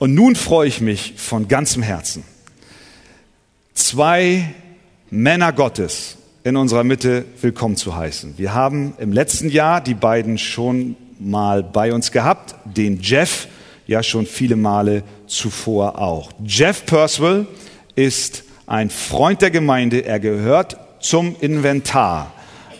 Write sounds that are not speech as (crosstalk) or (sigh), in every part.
Und nun freue ich mich von ganzem Herzen, zwei Männer Gottes in unserer Mitte willkommen zu heißen. Wir haben im letzten Jahr die beiden schon mal bei uns gehabt, den Jeff ja schon viele Male zuvor auch. Jeff Percival ist ein Freund der Gemeinde, er gehört zum Inventar.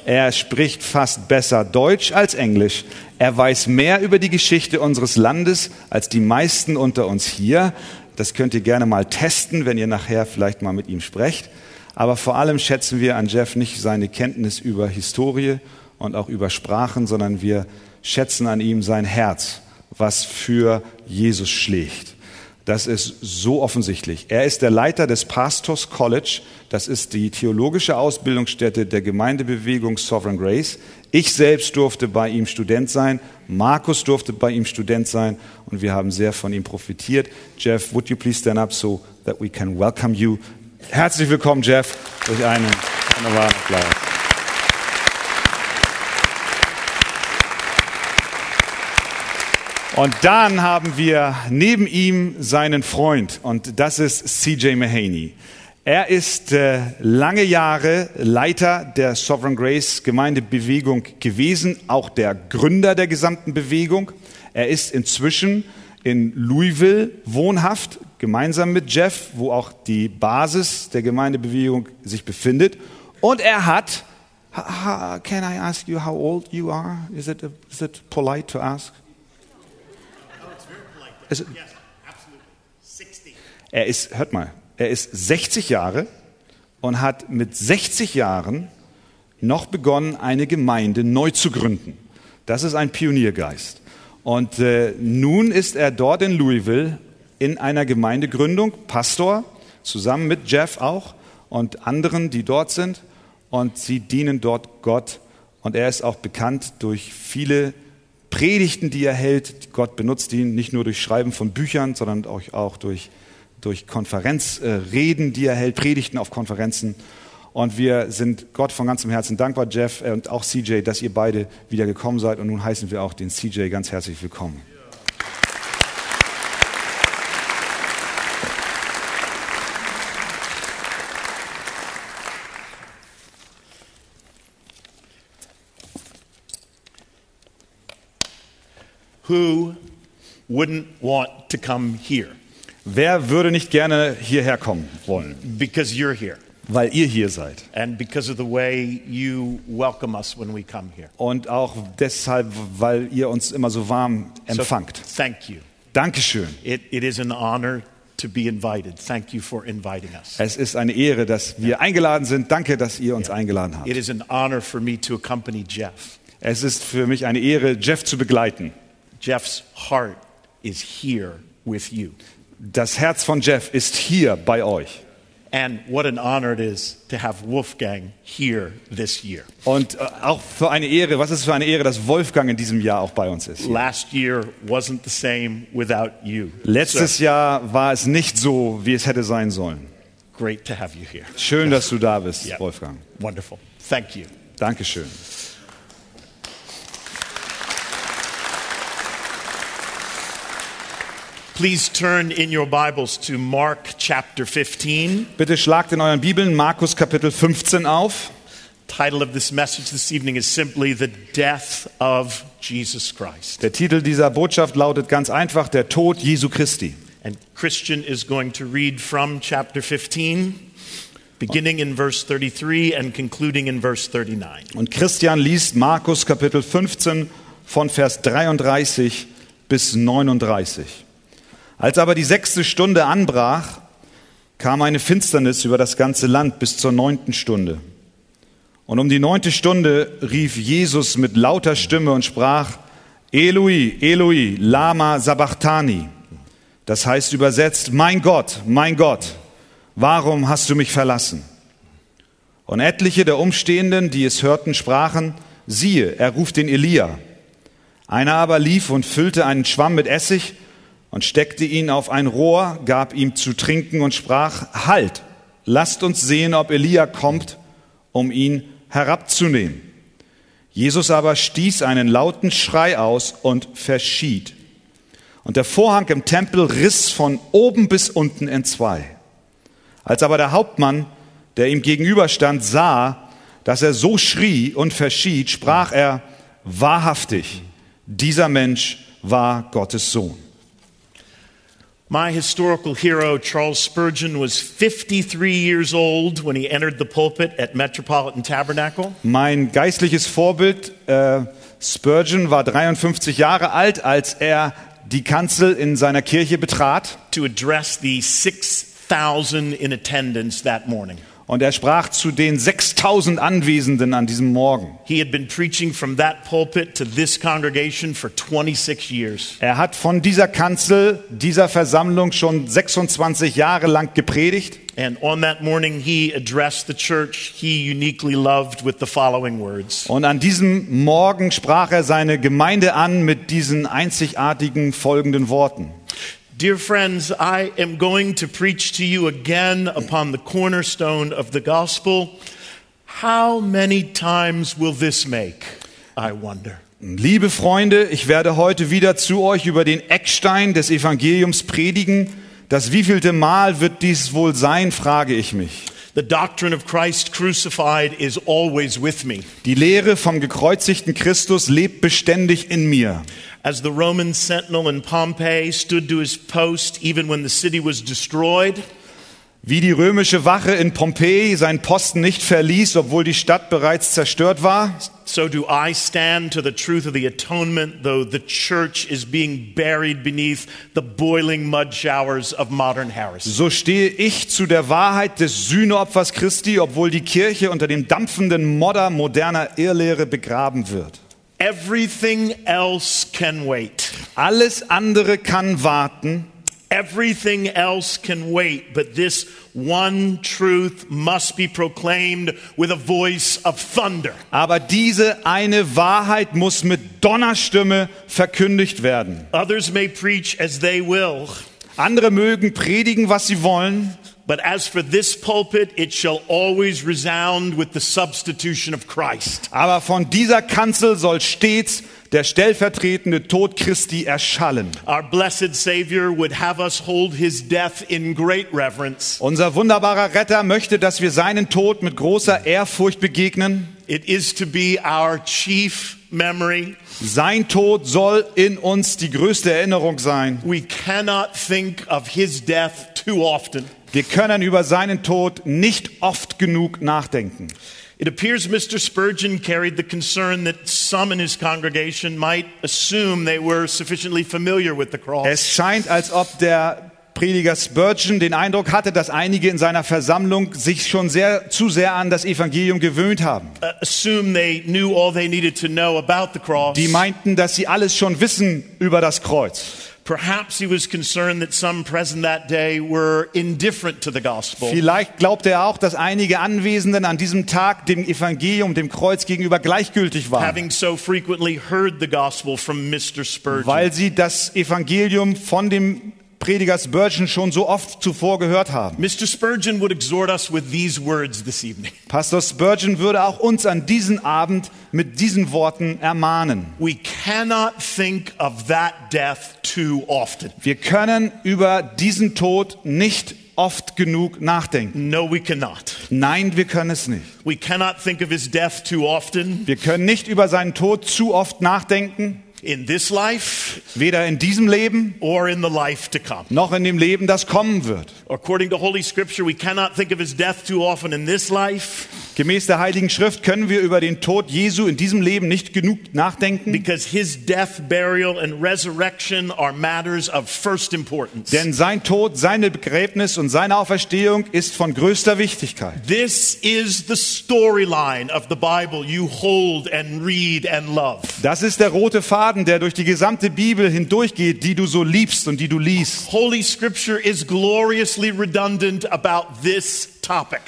Er spricht fast besser Deutsch als Englisch. Er weiß mehr über die Geschichte unseres Landes als die meisten unter uns hier. Das könnt ihr gerne mal testen, wenn ihr nachher vielleicht mal mit ihm sprecht. Aber vor allem schätzen wir an Jeff nicht seine Kenntnis über Historie und auch über Sprachen, sondern wir schätzen an ihm sein Herz, was für Jesus schlägt. Das ist so offensichtlich. Er ist der Leiter des Pastors College. Das ist die theologische Ausbildungsstätte der Gemeindebewegung Sovereign Grace. Ich selbst durfte bei ihm Student sein. Markus durfte bei ihm Student sein. Und wir haben sehr von ihm profitiert. Jeff, would you please stand up so that we can welcome you? Herzlich willkommen, Jeff, durch einen wunderbaren Applaus. Und dann haben wir neben ihm seinen Freund und das ist CJ Mahaney. Er ist äh, lange Jahre Leiter der Sovereign Grace Gemeindebewegung gewesen, auch der Gründer der gesamten Bewegung. Er ist inzwischen in Louisville wohnhaft, gemeinsam mit Jeff, wo auch die Basis der Gemeindebewegung sich befindet. Und er hat, can I ask you how old you are? Is it, is it polite to ask? Es, er ist, hört mal, er ist 60 Jahre und hat mit 60 Jahren noch begonnen, eine Gemeinde neu zu gründen. Das ist ein Pioniergeist. Und äh, nun ist er dort in Louisville in einer Gemeindegründung, Pastor, zusammen mit Jeff auch und anderen, die dort sind. Und sie dienen dort Gott. Und er ist auch bekannt durch viele Predigten, die er hält. Gott benutzt ihn nicht nur durch Schreiben von Büchern, sondern auch, auch durch, durch Konferenzreden, die er hält, Predigten auf Konferenzen. Und wir sind Gott von ganzem Herzen dankbar, Jeff und auch CJ, dass ihr beide wieder gekommen seid. Und nun heißen wir auch den CJ ganz herzlich willkommen. Who wouldn't want to come here? Wer würde nicht gerne hierher kommen wollen? Because you're here. Weil ihr hier seid. And because of the way you welcome us when we come here. Und auch deshalb, weil ihr uns immer so warm empfangt. So, thank you. Dankeschön. It, it is an honor to be invited. Thank you for inviting us. Es ist eine Ehre, dass wir yeah. eingeladen sind. Danke, dass ihr uns yeah. eingeladen habt. It is an honor for me to accompany Jeff. Es ist für mich eine Ehre, Jeff zu begleiten. Jeff's heart is here with you. Das Herz von Jeff ist hier bei euch. And what an honor it is to have Wolfgang here this year. Und äh, auch für eine Ehre, was ist für eine Ehre, dass Wolfgang in diesem Jahr auch bei uns ist. Last year wasn't the same without you. Letztes so, Jahr war es nicht so, wie es hätte sein sollen. Great to have you here. Schön, dass du da bist, yeah. Wolfgang. Wonderful. Thank you. Dankeschön. Please turn in your Bibles to Mark chapter 15. Bitte schlagt in euren Bibeln Markus Kapitel 15 auf. Title of this message this evening is simply the death of Jesus Christ. Der Titel dieser Botschaft lautet ganz einfach der Tod Jesu Christi. And Christian is going to read from chapter 15 beginning in verse 33 and concluding in verse 39. Und Christian liest Markus Kapitel 15 von Vers 33 bis 39. Als aber die sechste Stunde anbrach, kam eine Finsternis über das ganze Land bis zur neunten Stunde. Und um die neunte Stunde rief Jesus mit lauter Stimme und sprach, Eloi, Eloi, lama sabachthani. Das heißt übersetzt, mein Gott, mein Gott, warum hast du mich verlassen? Und etliche der Umstehenden, die es hörten, sprachen, siehe, er ruft den Elia. Einer aber lief und füllte einen Schwamm mit Essig und steckte ihn auf ein Rohr, gab ihm zu trinken und sprach, Halt, lasst uns sehen, ob Elia kommt, um ihn herabzunehmen. Jesus aber stieß einen lauten Schrei aus und verschied. Und der Vorhang im Tempel riss von oben bis unten in zwei. Als aber der Hauptmann, der ihm gegenüberstand, sah, dass er so schrie und verschied, sprach er, wahrhaftig, dieser Mensch war Gottes Sohn. My historical hero, Charles Spurgeon, was 53 years old when he entered the pulpit at Metropolitan Tabernacle. Mein geistliches Vorbild äh, Spurgeon war 53 Jahre alt, als er die Kanzel in seiner Kirche betrat. to address the 6,000 in attendance that morning. Und er sprach zu den 6000 Anwesenden an diesem Morgen. He had been preaching from that pulpit to this congregation for 26 years. Er hat von dieser Kanzel, dieser Versammlung schon 26 Jahre lang gepredigt. And on that morning, he addressed the church he uniquely loved with the following words Und an diesem Morgen sprach er seine Gemeinde an mit diesen einzigartigen folgenden Worten. Dear friends, I am going to preach to you again upon the cornerstone of the gospel. How many times will this make? I wonder. Liebe Freunde, ich werde heute wieder zu euch über den Eckstein des Evangeliums predigen. Das wievielte Mal wird dies wohl sein, frage ich mich. The doctrine of Christ crucified is always with me. Die Lehre vom gekreuzigten Christus lebt beständig in mir. As the Roman sentinel in Pompeii stood to his post even when the city was destroyed, Wie die römische Wache in Pompeji seinen Posten nicht verließ, obwohl die Stadt bereits zerstört war, so do I stand to the truth of the atonement, though the church is being buried beneath the boiling mud showers of modern heresy. so stehe ich zu der Wahrheit des Sühneopfers Christi, obwohl die Kirche unter dem dampfenden Modder moderner Irrlehre begraben wird. Everything else can wait. Alles andere kann warten, Everything else can wait, but this one truth must be proclaimed with a voice of thunder. aber diese eine Wahrheit muss mit Donnerstimme verkündigt werden. Others may preach as they will, Andere mögen predigen, was sie wollen, but as for this pulpit, it shall always resound with the substitution of Christ. aber von dieser Kanzel soll stets der stellvertretende Tod Christi erschallen. Our blessed Savior would have us hold his death in great reverence. Unser wunderbarer Retter möchte, dass wir seinen Tod mit großer Ehrfurcht begegnen. It is to be our chief memory. Sein Tod soll in uns die größte Erinnerung sein. We cannot think of his death too often. Wir können über seinen Tod nicht oft genug nachdenken. It appears Mr. Spurgeon carried the concern that some in his congregation might assume they were sufficiently familiar with the cross. Es scheint, als ob der Prediger Spurgeon den Eindruck hatte, dass einige in seiner Versammlung sich schon sehr, zu sehr an das Evangelium gewöhnt haben. Assume they knew all they needed to know about the cross. Die meinten, dass sie alles schon wissen über das Kreuz. Perhaps he was concerned that some present that day were indifferent to the gospel. Vielleicht glaubte er auch, dass einige Anwesenden an diesem Tag dem Evangelium, dem Kreuz gegenüber gleichgültig waren, having so frequently heard the gospel from Mr. Spurgeon. weil sie das Evangelium von dem Prediger Spurgeon schon so oft zuvor gehört haben. Mr. Spurgeon would exhort us with these words this evening. (laughs) Pastor Spurgeon würde auch uns an diesem Abend mit diesen Worten ermahnen. We cannot think of that death too often. Wir können über diesen Tod nicht oft genug nachdenken. No, we cannot. Nein, wir können es nicht. We cannot think of his death too often Wir können nicht über seinen Tod zu oft nachdenken, in this life weder in diesem Leben or in the life to come. noch in dem Leben, das kommen wird. According to Holy Scripture, we cannot think of his death too often in this life Gemäß der Heiligen Schrift können wir über den Tod Jesu in diesem Leben nicht genug nachdenken, because his death, burial, and resurrection are matters of first importance. denn sein Tod, seine Begräbnis und seine Auferstehung ist von größter Wichtigkeit. This is the storyline of the Bible you hold and read and love. Das ist der rote Faden, der durch die gesamte Bibel hindurchgeht, die du so liebst und die du liest. Holy Scripture is gloriously redundant about this topic.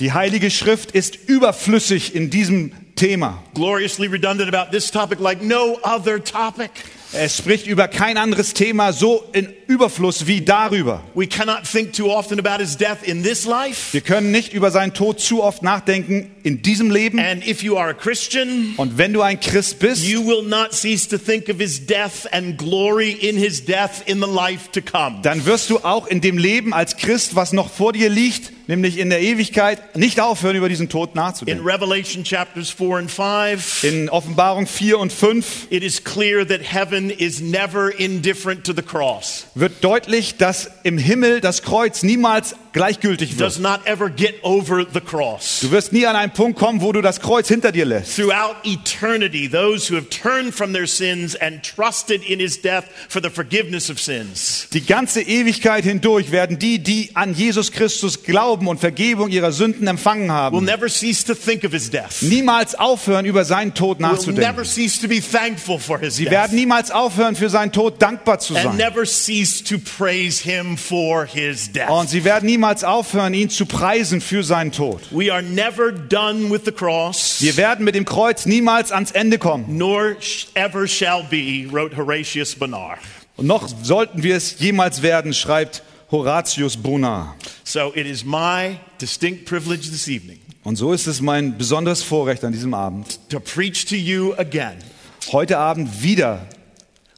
Die Heilige Schrift ist überflüssig in diesem Thema. Gloriously redundant about this topic like no other topic. Es spricht über kein anderes Thema so in Überfluss wie darüber. We cannot think too often about his death in this life. Wir können nicht über seinen Tod zu oft nachdenken in diesem Leben. And if you are a Christian, Und wenn du ein Christ bist, you will not cease to think of his death and glory in his death in the life to come. dann wirst du auch in dem Leben als Christ, was noch vor dir liegt, nämlich in der Ewigkeit, nicht aufhören, über diesen Tod In nachzudenken. Revelation chapters 4 and 5, In Offenbarung 4 und 5 it is clear that heaven is never indifferent to the cross. wird deutlich, dass im Himmel das Kreuz niemals gleichgültig Does wird. not ever get over the cross. Du wirst nie an einen Punkt kommen, wo du das Kreuz hinter dir lässt. Throughout eternity, those who have turned from their sins and trusted in his death for the forgiveness of sins Die ganze Ewigkeit hindurch werden die, die an Jesus Christus glauben und Vergebung ihrer Sünden empfangen will haben, never cease to think of his death. niemals aufhören, über seinen Tod Will never nachzudenken. cease to be thankful for his Sie death. werden niemals aufhören, für seinen Tod dankbar zu And sein. never cease to praise him for his death. Und sie werden niemals aufhören, ihn zu preisen für seinen Tod. We are never done with the cross, Wir werden mit dem Kreuz niemals ans Ende kommen. nor ever shall be, wrote Horatius Bonar. Und noch sollten wir es jemals werden, schreibt Horatius Bonar. So it is my distinct privilege this evening Und so ist es mein besonderes Vorrecht an diesem Abend, to preach to you again heute Abend wieder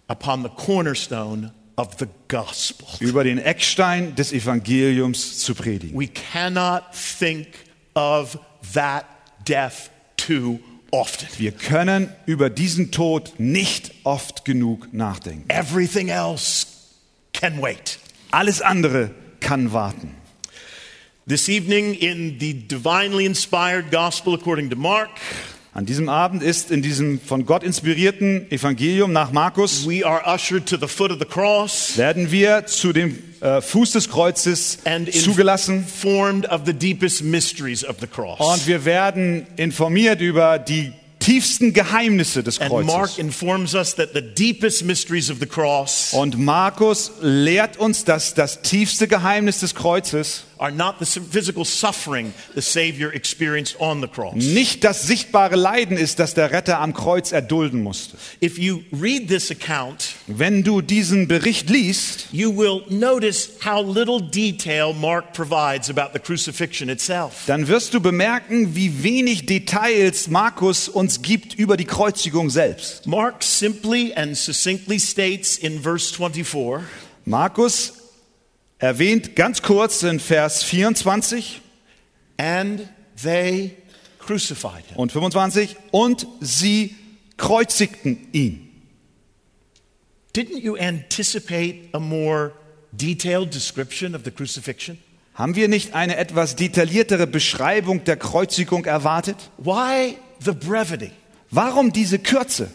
upon the cornerstone of the gospel. über den Eckstein des Evangeliums zu predigen. We cannot think of that death too often. Wir können über diesen Tod nicht oft genug nachdenken. Everything else can wait. Alles andere kann warten. This evening, in the divinely inspired gospel according to Mark, An diesem Abend ist in diesem von Gott inspirierten Evangelium nach Markus we are ushered to the foot of the cross werden wir zu dem äh, Fuß des Kreuzes and zugelassen informed of the deepest mysteries of the cross. und wir werden informiert über die tiefsten Geheimnisse des Kreuzes. informs us that the deepest mysteries of the cross Und Markus lehrt uns, dass das tiefste Geheimnis des Kreuzes are not the physical suffering the Savior experienced on the cross. nicht das sichtbare Leiden ist, das der Retter am Kreuz erdulden musste. If you read this account, Wenn du diesen Bericht liest, you will notice how little detail Mark provides about the crucifixion itself. dann wirst du bemerken, wie wenig Details Markus uns gibt über die Kreuzigung selbst. Mark simply and succinctly states in verse 24 Markus erwähnt ganz kurz in Vers 24 and they crucified him. und 25 und sie kreuzigten ihn. Didn't you anticipate a more detailed description of the crucifixion? Haben wir nicht eine etwas detailliertere Beschreibung der Kreuzigung erwartet? Why the brevity? Warum diese Kürze?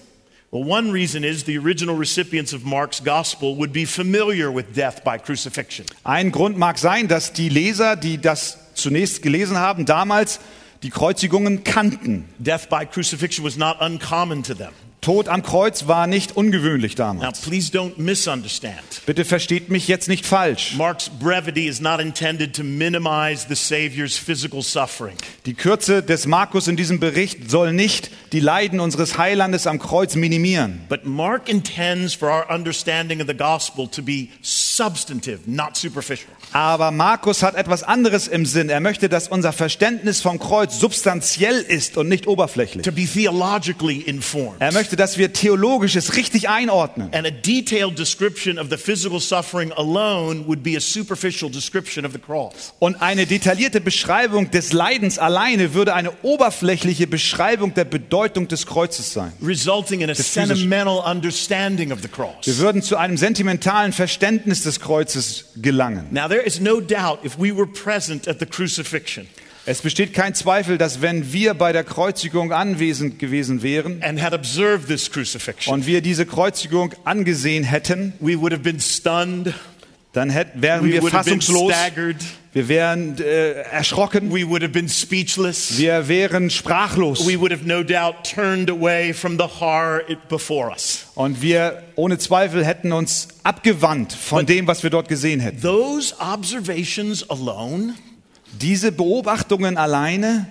Well, one reason is the original recipients of Mark's gospel would be familiar with death by crucifixion. Ein Grund mag sein, dass die Leser, die das zunächst gelesen haben, damals die Kreuzigungen kannten. Death by crucifixion was not uncommon to them. Tod am Kreuz war nicht ungewöhnlich Now, damals. please don't misunderstand. Bitte versteht mich jetzt nicht falsch. Mark's brevity is not intended to minimize the Savior's physical suffering. Die Kürze des Markus in diesem Bericht soll nicht die Leiden unseres Heilandes am Kreuz minimieren. But Mark intends for our understanding of the gospel to be substantive, not superficial. Aber Markus hat etwas anderes im Sinn. Er möchte, dass unser Verständnis vom Kreuz substanziell ist und nicht oberflächlich. To be theologically informed. Er möchte, dass wir theologisches richtig einordnen. And a detailed description of the physical suffering alone would be a superficial description of the cross. Und eine detaillierte Beschreibung des Leidens alleine würde eine oberflächliche Beschreibung der Bedeutung des Kreuzes sein. resulting in a sentimental understanding of the Wir cross. würden zu einem sentimentalen Verständnis des Kreuzes gelangen. Now, there is no doubt if we were present at the crucifixion Es besteht kein Zweifel, dass wenn wir bei der Kreuzigung anwesend gewesen wären und wir diese Kreuzigung angesehen hätten, we would have been stunned, dann hätten, wären we wir fassungslos, wir wären äh, erschrocken, we would have been speechless, wir wären sprachlos we would have no doubt turned away from the horror it- before us. und wir ohne Zweifel hätten uns abgewandt von dem, was wir dort gesehen hätten. Those observations alone Diese Beobachtungen alleine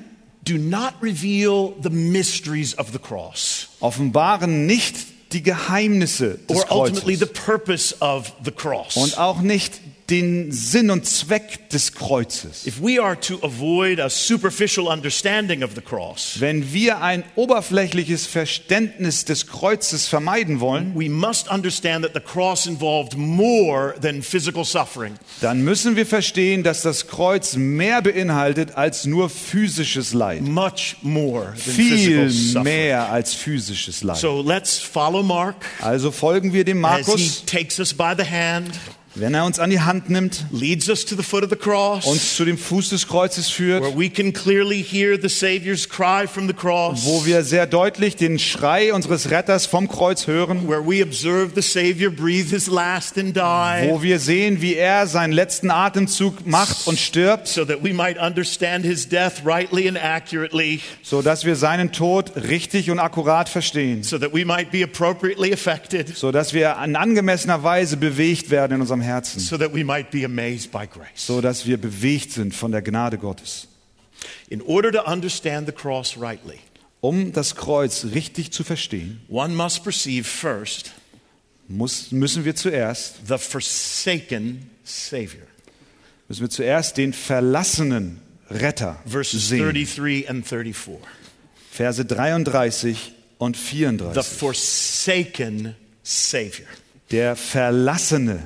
do not reveal the mysteries of the cross. offenbaren nicht die Geheimnisse des or ultimately the Kreuzes purpose of the cross. und auch nicht den Sinn und Zweck des Kreuzes. If we are to avoid a superficial understanding of the cross, Wenn wir ein oberflächliches Verständnis des Kreuzes vermeiden wollen, we must understand that the cross involved more than physical suffering. dann müssen wir verstehen, dass das Kreuz mehr beinhaltet als nur physisches Leid. Much more than physical Viel suffering. mehr als physisches Leid. So let's follow Mark Also folgen wir dem as he Markus, takes us by the hand, wenn er uns an die Hand nimmt, leads us to the foot of the cross, uns zu dem Fuß des Kreuzes führt, where we can clearly hear the Savior's cry from the cross, wo wir sehr deutlich den Schrei unseres Retters vom Kreuz hören, where we observe the Savior breathe his last and die, wo wir sehen, wie er seinen letzten Atemzug macht und stirbt, so that we might understand his death rightly and accurately, so dass wir seinen Tod richtig und akkurat verstehen, so that we might be appropriately affected, so dass wir in angemessener Weise bewegt werden in unserem Herzen, so that we might be amazed by grace. so dass wir bewegt sind von der Gnade Gottes. In order to understand the cross rightly, Um das Kreuz richtig zu verstehen, one must perceive first muss, müssen wir zuerst the forsaken Savior. müssen wir zuerst den verlassenen Retter Verses sehen. 33 and 34. Verse 33 und The 34. forsaken Savior. Der verlassene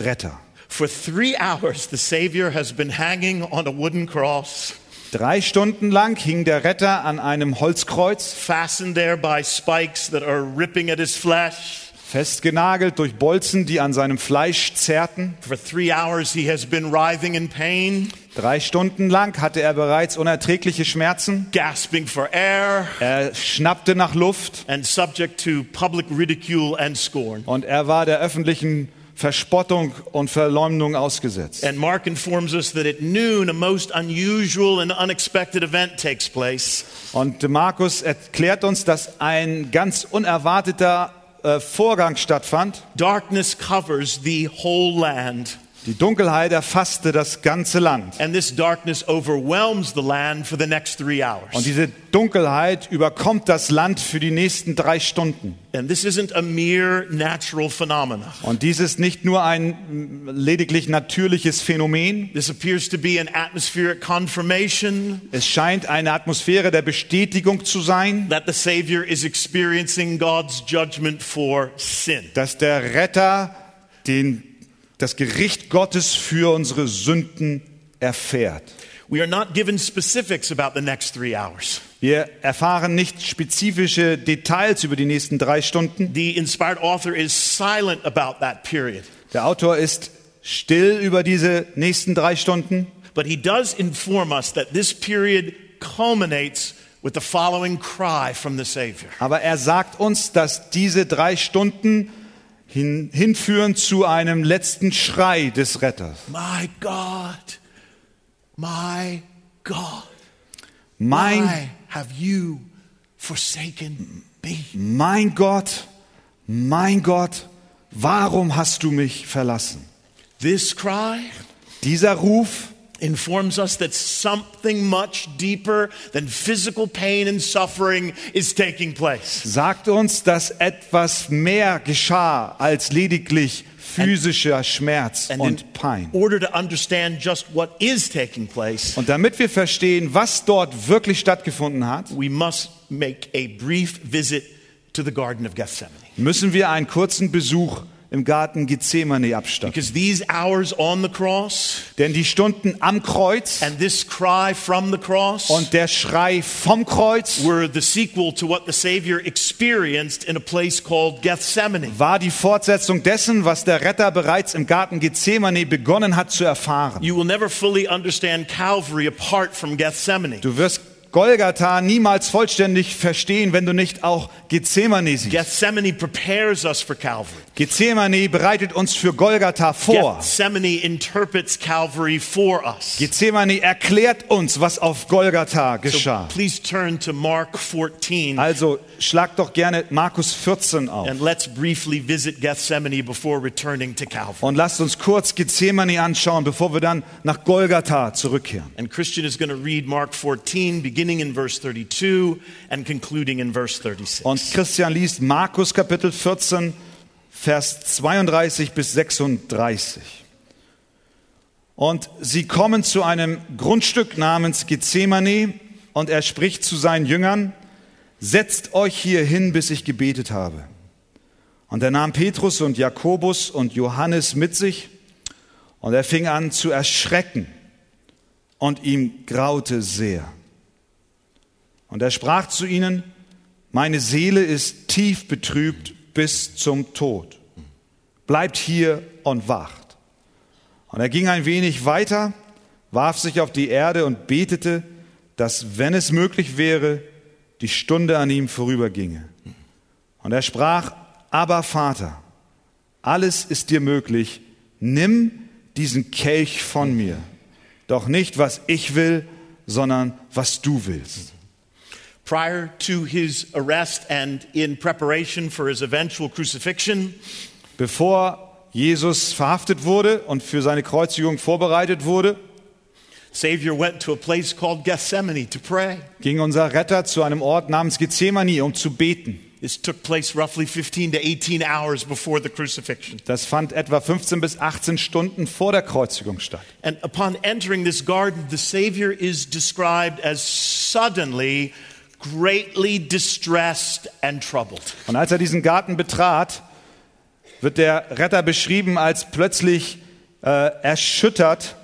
Retter. For three hours, the Savior has been hanging on a wooden cross, Drei Stunden lang hing der Retter an einem Holzkreuz, fastened there by spikes that are ripping at his flesh. festgenagelt durch Bolzen, die an seinem Fleisch zerrten. For three hours, he has been writhing in pain, Drei Stunden lang hatte er bereits unerträgliche Schmerzen. gasping for air, Er schnappte nach Luft and subject to public ridicule and scorn. und er war der öffentlichen Verspottung und Verleumdung ausgesetzt. And Mark informs us that at noon, a most unusual and unexpected event takes place. Und Markus erklärt uns, dass ein ganz unerwarteter äh, Vorgang stattfand. Darkness covers the whole land, Die Dunkelheit erfasste das ganze Land. and this darkness overwhelms the land for the next three hours. Und diese Dunkelheit überkommt das Land für die nächsten drei Stunden. And this isn't a mere natural phenomenon. Und dies ist nicht nur ein mm, lediglich natürliches Phänomen. This appears to be an atmospheric confirmation Es scheint eine Atmosphäre der Bestätigung zu sein, that the Savior is experiencing God's judgment for sin. dass der Retter den, das Gericht Gottes für unsere Sünden erfährt. We are not given specifics about the next three hours. Wir erfahren nicht spezifische Details über die nächsten drei Stunden. The inspired author is silent about that period, Der Autor ist still über diese nächsten drei Stunden, but he does inform us that this period culminates with the following cry from the Savior. aber er sagt uns, dass diese drei Stunden hin, hinführen zu einem letzten Schrei des Retters. My God, my God, Mein, why have you forsaken me? mein Gott, mein Gott, warum hast du mich verlassen? This cry Dieser Ruf informs us that something much deeper than physical pain and suffering is taking place. sagt uns, dass etwas mehr geschah als lediglich physischer Schmerz And und Pein. order to understand just what is taking place, Und damit wir verstehen, was dort wirklich stattgefunden hat, we must make a brief visit to the Garden of Gethsemane. müssen wir einen kurzen Besuch im Garten Gethsemane abstatten. Because these hours on the cross Denn die Stunden am Kreuz and this cry from the cross und der Schrei vom Kreuz were the sequel to what the Savior experienced in a place called Gethsemane. war die Fortsetzung dessen, was der Retter bereits im Garten Gethsemane begonnen hat zu erfahren. You will never fully understand Calvary apart from Gethsemane. Du wirst Golgatha niemals vollständig verstehen, wenn du nicht auch Gethsemane siehst. Gethsemane prepares us for Calvary. Gethsemane bereitet uns für Golgatha vor. Gethsemane interprets Calvary for us. Gethsemane erklärt uns, was auf Golgatha So geschah. please turn to Mark 14 Also schlag doch gerne Markus 14 auf. and let's briefly visit Gethsemane before returning to Calvary. Und lasst uns kurz Gethsemane anschauen, bevor wir dann nach Golgatha zurückkehren. And Christian is going to read Mark 14, beginning in verse 32 and concluding in verse 36. Und Christian liest Markus Kapitel 14, Vers 32 bis 36. Und sie kommen zu einem Grundstück namens Gethsemane und er spricht zu seinen Jüngern, setzt euch hier hin, bis ich gebetet habe. Und er nahm Petrus und Jakobus und Johannes mit sich und er fing an zu erschrecken und ihm graute sehr. Und er sprach zu ihnen, meine Seele ist tief betrübt bis zum Tod. Bleibt hier und wacht. Und er ging ein wenig weiter, warf sich auf die Erde und betete, dass, wenn es möglich wäre, die Stunde an ihm vorüberginge. Und er sprach, aber Vater, alles ist dir möglich, nimm diesen Kelch von mir. Doch nicht, was ich will, sondern was du willst. Prior to his arrest and in preparation for his eventual crucifixion, Bevor Jesus verhaftet wurde und für seine Kreuzigung vorbereitet wurde, Savior went to a place called Gethsemane to pray. ging unser Retter zu einem Ort namens Gethsemane, um zu beten. This took place roughly 15 to 18 hours before the crucifixion. Das fand etwa 15 bis 18 Stunden vor der Kreuzigung statt. And upon entering this garden, the Savior is described as suddenly greatly distressed and troubled. Und als er diesen Garten betrat, wird der Retter beschrieben als plötzlich äh, erschüttert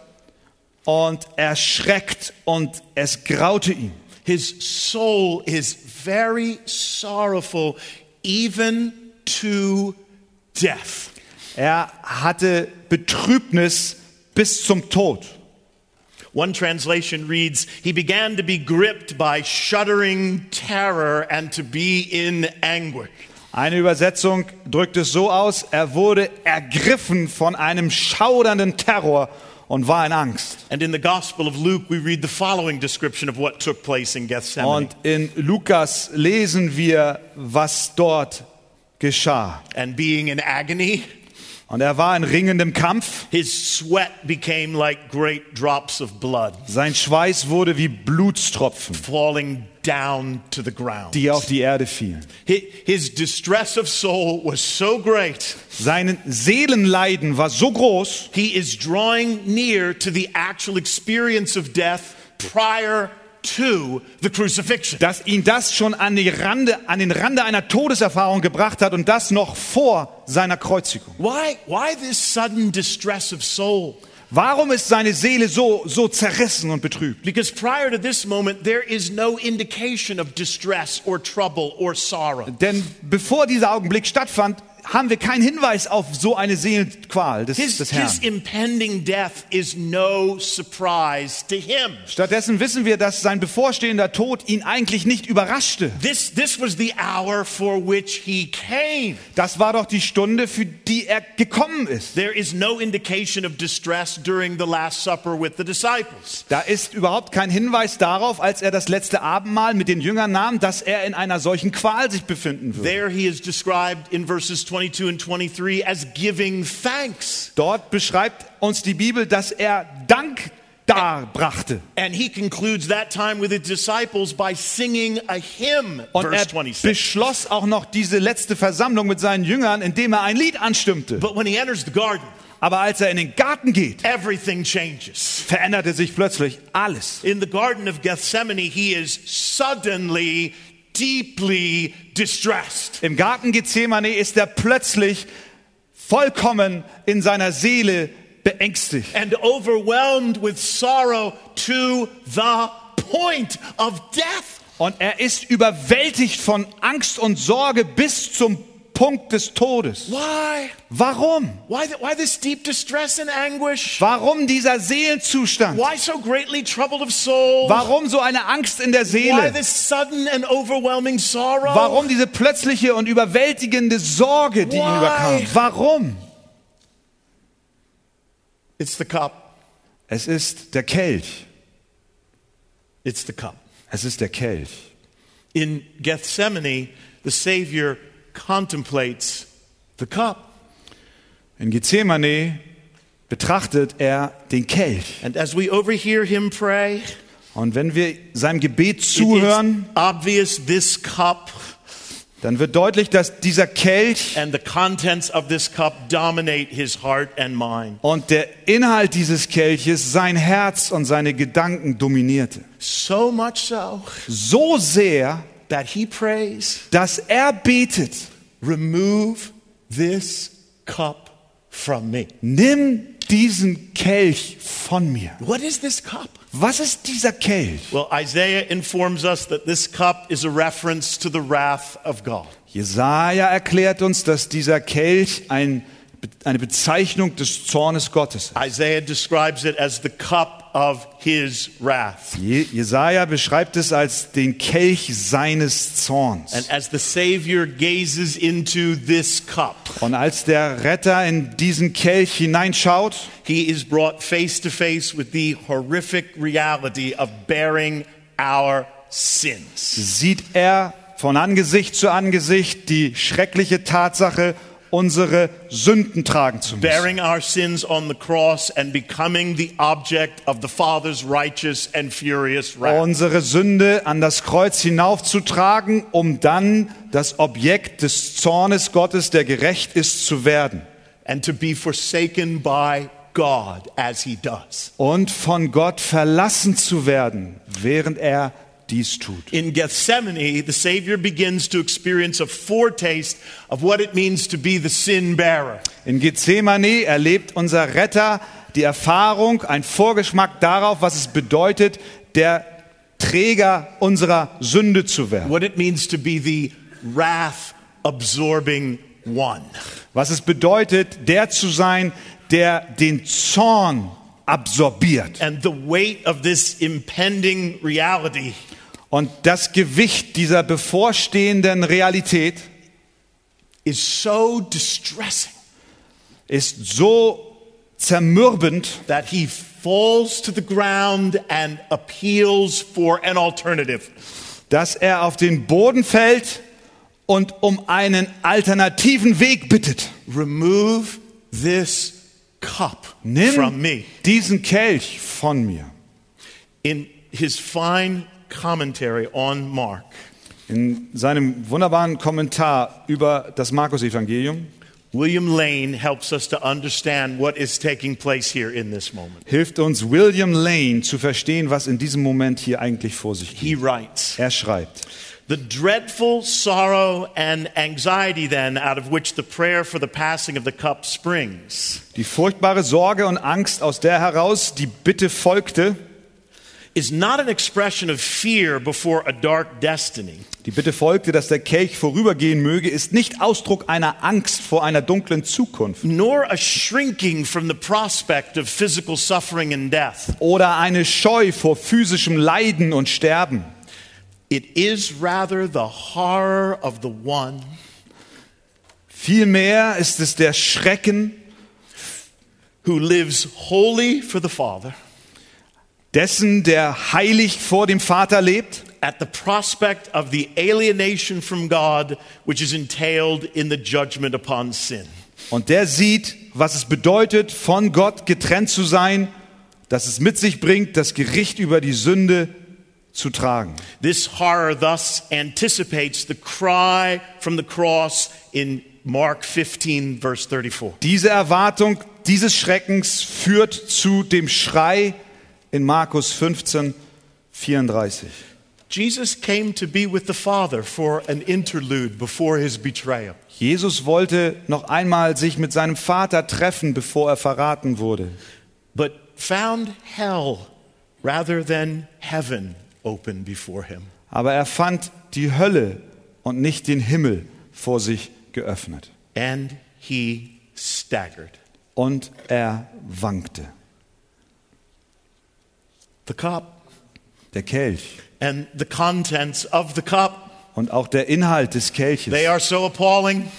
und erschreckt und es graute ihm. His soul is very sorrowful, even to death. Er hatte Betrübnis bis zum Tod. One translation reads, He began to be gripped by shuddering terror and to be in anguish. Eine Übersetzung drückt es so aus, er wurde ergriffen von einem schaudernden Terror und war in Angst. And in the Gospel of Luke, we read the following description of what took place in Gethsemane. Und in Lukas lesen wir, was dort geschah. and being in agony, Und er war in ringendem Kampf. his sweat became like great drops of blood Sein Schweiß wurde wie Blutstropfen, falling down to the ground. die auf die Erde fielen. Hi- His distress of soul was so great, Sein Seelenleiden war so groß, he is drawing near to the actual experience of death prior to the crucifixion. dass ihn das schon an, die Rande, an den Rande einer Todeserfahrung gebracht hat und das noch vor seiner Kreuzigung. Why, why this sudden distress of soul? Warum ist seine Seele so, so zerrissen und betrübt? Because prior to this moment, there is no indication of distress or trouble or sorrow. Denn bevor dieser Augenblick stattfand, haben wir keinen Hinweis auf so eine Seelenqual des, His, des his Herrn. impending death is no surprise to him. Stattdessen wissen wir, dass sein bevorstehender Tod ihn eigentlich nicht überraschte. This, this was the hour for which he came. Das war doch die Stunde, für die er gekommen ist. There is no indication of distress during the Last Supper with the disciples. Da ist überhaupt kein Hinweis darauf, als er das letzte Abendmahl mit den Jüngern nahm, dass er in einer solchen Qual sich befinden würde. There he is described in verses 22 and 23 as giving thanks. Dort beschreibt uns die Bibel, dass er Dank darbrachte. And he concludes that time with his disciples by singing a hymn, Und verse er 26. beschloss auch noch diese letzte Versammlung mit seinen Jüngern, indem er ein Lied anstimmte. But when he enters the garden, Aber als er in den Garten geht, everything changes. veränderte sich plötzlich alles. In the Garden of Gethsemane, he is suddenly, deeply distressed. Im Garten Gethsemane ist er plötzlich vollkommen in seiner Seele beängstigt and overwhelmed with sorrow to the point of death. und er ist überwältigt von Angst und Sorge bis zum Punkt des Todes. Why? Warum? Why, th- why this deep distress and anguish? Warum dieser Seelenzustand? Why so greatly troubled of soul? Warum so eine Angst in der Why Seele? this sudden and overwhelming sorrow? Warum diese plötzliche und überwältigende Sorge, die ihn Why? überkam? Warum? It's the cup. Es ist der Kelch. It's the cup. Es ist der Kelch. In Gethsemane, the Savior contemplates the cup. In Gethsemane betrachtet er den Kelch. And as we overhear him pray, Und wenn wir seinem Gebet zuhören, obvious this cup dann wird deutlich, dass dieser Kelch and the contents of this cup dominate his heart and mind. und der Inhalt dieses Kelches sein Herz und seine Gedanken dominierte. So much so So sehr, that he prays, dass er betet, Remove this cup from me. nimm diesen Kelch von mir. What is this cup? Was ist dieser Kelch? Well, Isaiah informs us that this cup is a reference to the wrath of God. Jesaja erklärt uns, dass dieser Kelch ein, eine Bezeichnung des Zornes Gottes ist. Isaiah describes it as the cup of his wrath. Je- Jesaja beschreibt es als den Kelch seines Zorns. And as the Savior gazes into this cup, Und als der Retter in diesen Kelch hineinschaut, he is brought face to face with the horrific reality of bearing our sins. sieht er von Angesicht zu Angesicht die schreckliche Tatsache, unsere Sünden tragen zu müssen. Bearing our sins on the cross and becoming the object of the Father's righteous and furious wrath. Unsere Sünde an das Kreuz hinaufzutragen, um dann das Objekt des Zornes Gottes, der gerecht ist, zu werden. and to be forsaken by God as he does. Und von Gott verlassen zu werden, während er dies tut. In Gethsemane, the Savior begins to experience a foretaste of what it means to be the sin bearer. In Gethsemane erlebt unser Retter die Erfahrung, ein Vorgeschmack darauf, was es bedeutet, der Träger unserer Sünde zu werden. What it means to be the wrath absorbing one. Was es bedeutet, der zu sein, der den Zorn absorbiert. And the weight of this impending reality Und das Gewicht dieser bevorstehenden Realität is so distressing ist so zermürbend, that he falls to the ground and appeals for an alternative. dass er auf den Boden fällt und um einen alternativen Weg bittet. Remove this cup from Nimm me. diesen Kelch von mir. In his fine commentary on Mark, In seinem wunderbaren Kommentar über das Markus-Evangelium William Lane helps us to understand what is taking place here in this moment. hilft uns William Lane zu verstehen, was in diesem Moment hier eigentlich vor sich geht. He writes, Er schreibt, The dreadful sorrow and anxiety, then, out of which the prayer for the passing of the cup springs, die furchtbare Sorge und Angst, aus der heraus die Bitte folgte, is not an expression of fear before a dark destiny, die Bitte folgte, dass der Kelch vorübergehen möge, ist nicht Ausdruck einer Angst vor einer dunklen Zukunft nor a shrinking from the prospect of physical suffering and death. oder eine Scheu vor physischem Leiden und Sterben. It is rather the horror of the one Vielmehr ist es der Schrecken who lives wholly for the Father dessen, der heilig vor dem Vater lebt, at the prospect of the alienation from God, which is entailed in the judgment upon sin. Und der sieht, was es bedeutet, von Gott getrennt zu sein, dass es mit sich bringt, das Gericht über die Sünde zu tragen. This horror thus anticipates the cry from the cross in Mark 15, verse 34. Diese Erwartung dieses Schreckens führt zu dem Schrei in Markus 15, 34. Jesus came to be with the Father for an interlude before his betrayal. Jesus wollte noch einmal sich mit seinem Vater treffen, bevor er verraten wurde. but found hell rather than heaven open before him. Aber er fand die Hölle und nicht den Himmel vor sich geöffnet. and he staggered. Und er wankte. The cup Der Kelch and the contents of the cup, und auch der Inhalt des Kelches. they are so appalling,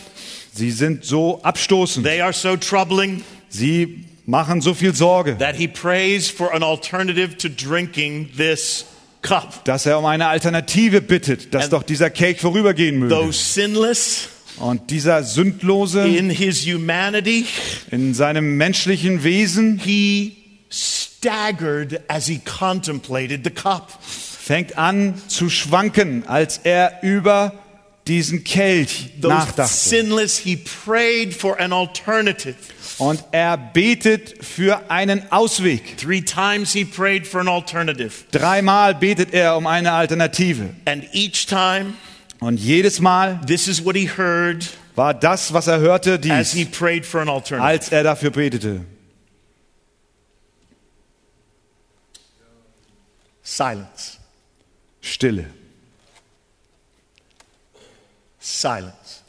Sie sind so abstoßend. they are so troubling Sie machen so viel Sorge, that he prays for an alternative to drinking this cup. dass er um eine Alternative bittet, dass And- doch dieser Kelch vorübergehen möge. Though sinless Und dieser Sündlose in his humanity, in seinem menschlichen Wesen he staggered as he contemplated the cup. fängt an zu schwanken, als er über diesen Kelch nachdachte. sinless, he prayed for an alternative. Und er betet für einen Ausweg. Three times he prayed for an alternative. Dreimal betet er um eine Alternative. And each time, Und jedes Mal this is what he heard war das, was er hörte, as he dies, prayed for an alternative. als er dafür betete. Silence. Stille, Silence.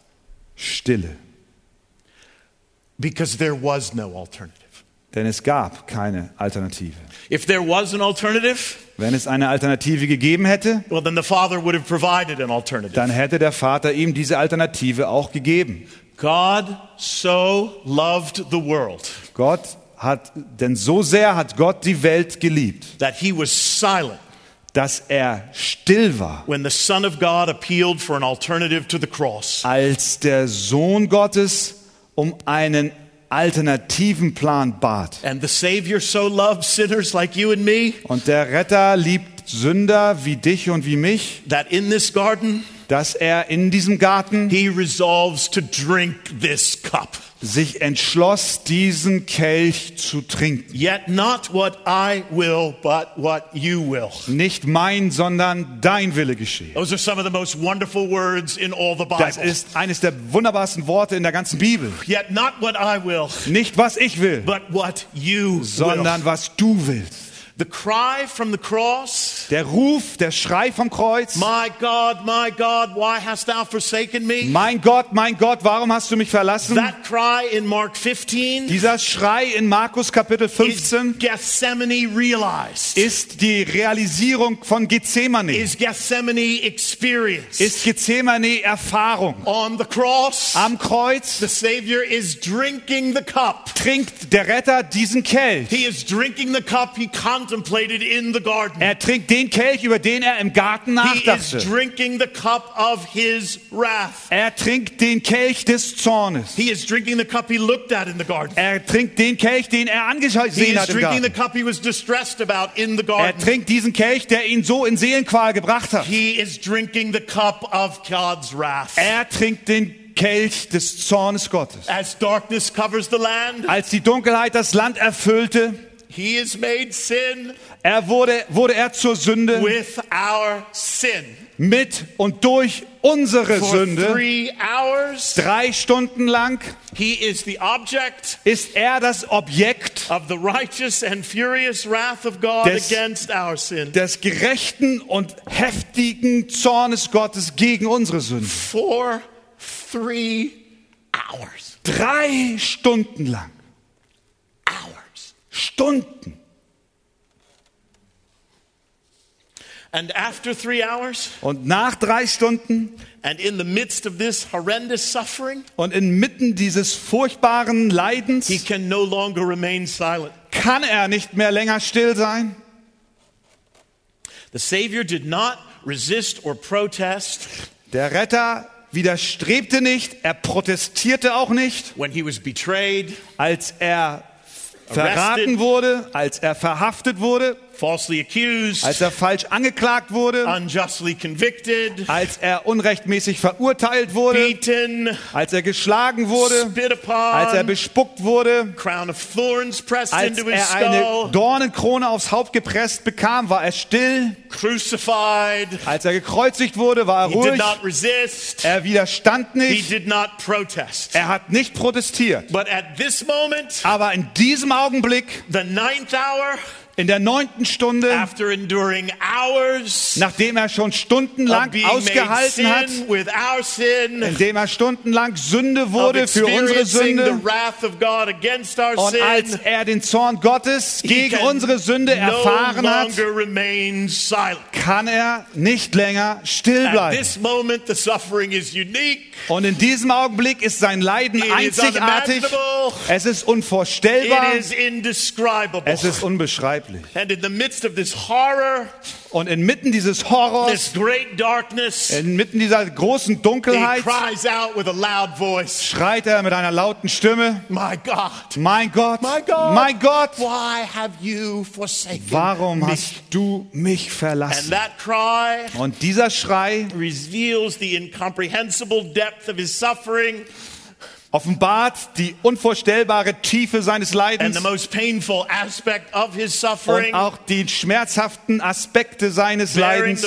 Stille. Because there was no alternative. Denn es gab keine Alternative. If there was an alternative, Wenn es eine Alternative gegeben hätte, well, then the Father would have provided an alternative. dann hätte der Vater ihm diese Alternative auch gegeben. God so loved the world Gott hat, denn so sehr hat Gott die Welt geliebt, that he was silent dass er still war, when the Son of God appealed for an alternative to the cross. als der Sohn Gottes um einen alternativen Plan bat. And the Savior so loved sinners like you and me Und der Retter liebt Sünder wie dich und wie mich, that in this garden, dass er in diesem Garten he resolves to drink this cup. sich entschloss, diesen Kelch zu trinken. Yet not what I will, but what you will. Nicht mein, sondern dein Wille geschehe. Those are some of the most wonderful words in all the Das Bible. ist eines der wunderbarsten Worte in der ganzen Bibel. Yet not what I will, Nicht was ich will, but what you will. sondern was du willst. The cry from the cross, Der Ruf, der Schrei vom Kreuz. My God, my God, why hast thou forsaken me? Mein Gott, mein Gott, warum hast du mich verlassen? That cry in Mark 15 Dieser Schrei in Markus Kapitel is 15 Gethsemane realized, ist die Realisierung von Gethsemane. is Gethsemane experience. Ist Gethsemane Erfahrung. On the cross, Am Kreuz the Savior is drinking the cup. trinkt der Retter diesen Kelch. He is drinking the cup he contemplated in the garden. Er trinkt den Kelch, über den er im Garten He is nachdachte. drinking the cup of his wrath. Er trinkt den Kelch des Zornes. He is drinking the cup he looked at in the garden. Er trinkt den Kelch, den er He angesehen hat im drinking the Garten. cup he was distressed about in the Er garden. trinkt diesen Kelch, der ihn so in Seelenqual gebracht hat. He is drinking the cup of God's wrath. Er trinkt den Kelch des Zornes Gottes. As darkness covers the land, Als die Dunkelheit das Land erfüllte, he is made sin er wurde, wurde er zur Sünde with our sin. mit und durch unsere For Sünde. three hours, Drei Stunden lang he is the object ist er das Objekt of the righteous and furious wrath of God Des- against our sin. des gerechten und heftigen Zornes Gottes gegen unsere Sünde. For three hours. Drei Stunden lang. Stunden. And after three hours, Und nach drei Stunden and in the midst of this horrendous suffering, und inmitten dieses furchtbaren Leidens he can no longer remain silent. kann er nicht mehr länger still sein. The Savior did not resist or protest Der Retter widerstrebte nicht, er protestierte auch nicht, when he was betrayed, als er verraten wurde, als er verhaftet wurde, falsely accused, als er falsch angeklagt wurde, unjustly convicted, als er unrechtmäßig verurteilt wurde, beaten, als er geschlagen wurde, spit upon, als er bespuckt wurde, crown of thorns pressed als into his er eine skull, Dornenkrone aufs Haupt gepresst bekam, war er still. Crucified. Als er gekreuzigt wurde, war er He did ruhig. not resist. Er widerstand He nicht. did not protest. Er hat nicht protestiert. But at this moment, Aber in diesem Augenblick, the ninth hour, In der neunten Stunde, after enduring hours nachdem er schon stundenlang ausgehalten hat, sin indem er stundenlang Sünde wurde für unsere Sünde. Und als er den Zorn Gottes gegen unsere Sünde no erfahren hat, remain silent. kann er nicht länger still bleiben. this moment, the suffering is unique. Und in diesem Augenblick ist sein Leiden It einzigartig. Es ist unvorstellbar. It is. Es ist unbeschreiblich. And in the midst of this horror, Und inmitten dieses Horrors, this great darkness, inmitten dieser großen he Dunkelheit, cries out with a loud voice, schreit er mit einer lauten Stimme, My God, mein Gott, my God, mein Gott, why have you forsaken warum me? hast du mich And verlassen? that cry Und dieser Schrei reveals the incomprehensible depth of his suffering offenbart die unvorstellbare Tiefe seines Leidens und auch die schmerzhaften Aspekte seines Leidens.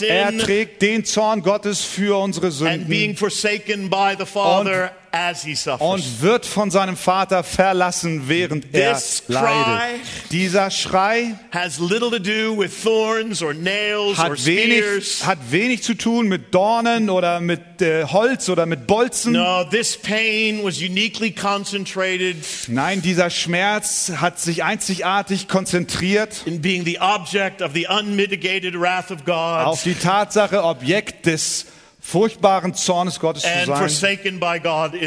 Er trägt den Zorn Gottes für unsere Sünden forsaken und wird von seinem Vater verlassen, während er This leidet. cry Dieser Schrei has little to do with thorns or nails or hat wenig, hat wenig zu tun mit Dornen oder mit äh, Holz oder mit Bolzen. No, this pain was uniquely concentrated Nein, dieser Schmerz hat sich einzigartig konzentriert in being the object of the unmitigated wrath of God auf die Tatsache, Objekt des furchtbaren Zornes Gottes zu sein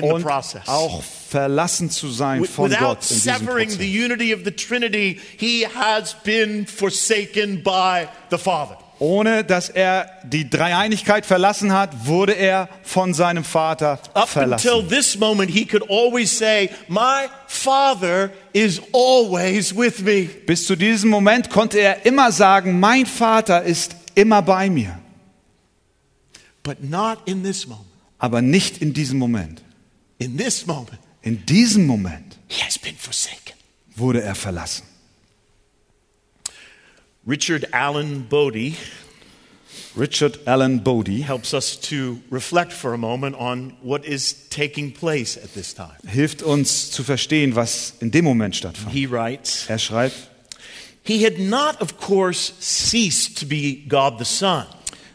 und auch verlassen zu sein von Without Gott in diesem severing the Prozess. unity of the Trinity, he has been forsaken by the Father. Ohne dass er die Dreieinigkeit verlassen hat, wurde er von seinem Vater Up until verlassen. this moment, he could always say, My Father is always with me. Bis zu diesem Moment konnte er immer sagen, mein Vater ist immer bei mir. But not in this moment. Aber nicht in diesem Moment. In this moment, In diesem Moment he has been forsaken. wurde er verlassen. Richard Allen Bodie Richard Allen Bodie helps us to reflect for a moment on what is taking place at this time. hilft uns zu verstehen, was in dem Moment stattfand. He writes, Er schreibt, He had not, of course, ceased to be God the Son.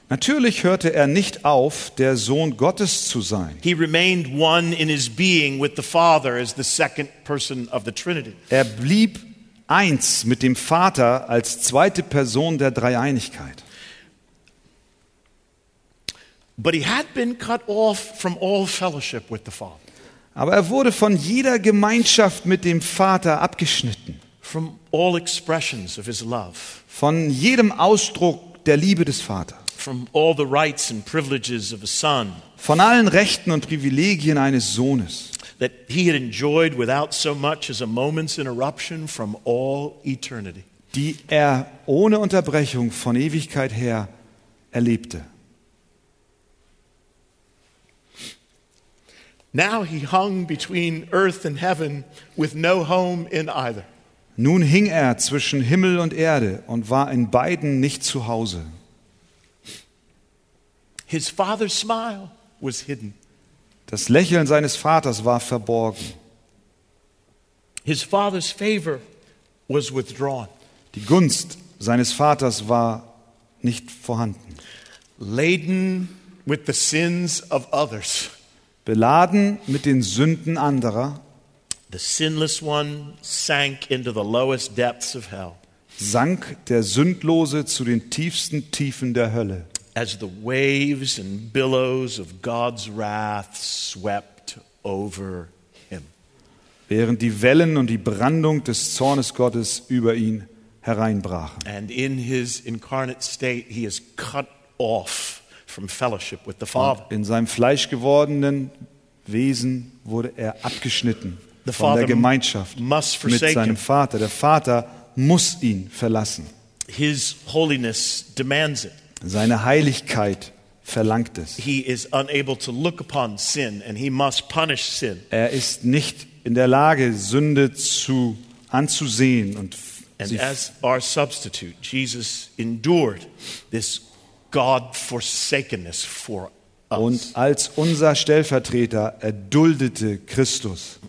Natürlich hörte er nicht auf, der Sohn Gottes zu sein. He remained one in his being with the Father as the second person of the Trinity. Er blieb eins mit dem Vater als zweite Person der Dreieinigkeit. But he had been cut off from all fellowship with the Father, Aber er wurde von jeder Gemeinschaft mit dem Vater abgeschnitten, from all expressions of his love, von jedem Ausdruck der Liebe des Vaters, from all the rights and privileges of a son von allen Rechten und Privilegien eines Sohnes, that he had enjoyed without so much as a moment's interruption from all eternity. die er ohne Unterbrechung von Ewigkeit her erlebte. Now he hung between earth and heaven with no home in either. Nun hing er zwischen Himmel und Erde und war in beiden nicht zu Hause. His father's smile was hidden. Das Lächeln seines Vaters war verborgen. His father's favor was withdrawn. Die Gunst seines Vaters war nicht vorhanden. Laden with the sins of others, Beladen mit den Sünden anderer the sinless one sank into the lowest depths of hell sank der Sündlose zu den tiefsten Tiefen der Hölle, as the waves and billows of God's wrath swept over him. während die Wellen und die Brandung des Zornes Gottes über ihn hereinbrachen. And in his incarnate state, he is cut off from fellowship with the Father. In seinem fleischgewordenen Wesen wurde er abgeschnitten The von der Gemeinschaft must mit seinem. Vater. Der Vater muss ihn verlassen. His holiness demands it. Seine Heiligkeit verlangt es. He is unable to look upon sin, and he must punish sin. Er ist nicht in der Lage, Sünde zu, anzusehen und And as our substitute, Jesus endured this God forsakenness for us. Und als unser Stellvertreter erduldete Christus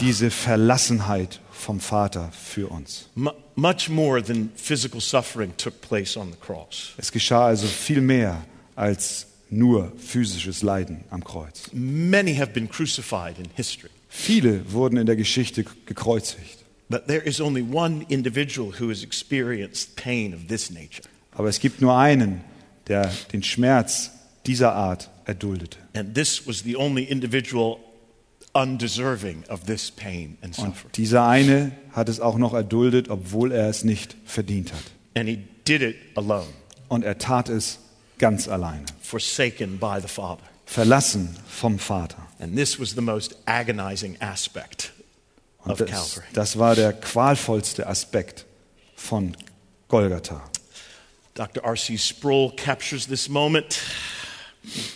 diese Verlassenheit vom Vater für uns. Mu much more than physical suffering took place on the cross. Es geschah also viel mehr als nur physisches Leiden am Kreuz. Many have been crucified in history, Viele wurden in der Geschichte gekreuzigt. but there is only one individual who has experienced pain of this nature, Aber es gibt nur einen, der den Schmerz dieser Art erduldete. and this was the only individual undeserving of this pain and Und suffering. dieser eine hat es auch noch erduldet, obwohl er es nicht verdient hat. And he did it alone, Und er tat es ganz alleine, forsaken by the Father. verlassen vom Vater. And this was the most agonizing aspect Und of das, Calvary. das war der qualvollste Aspekt von Golgatha. Dr. R.C. Sproul captures this moment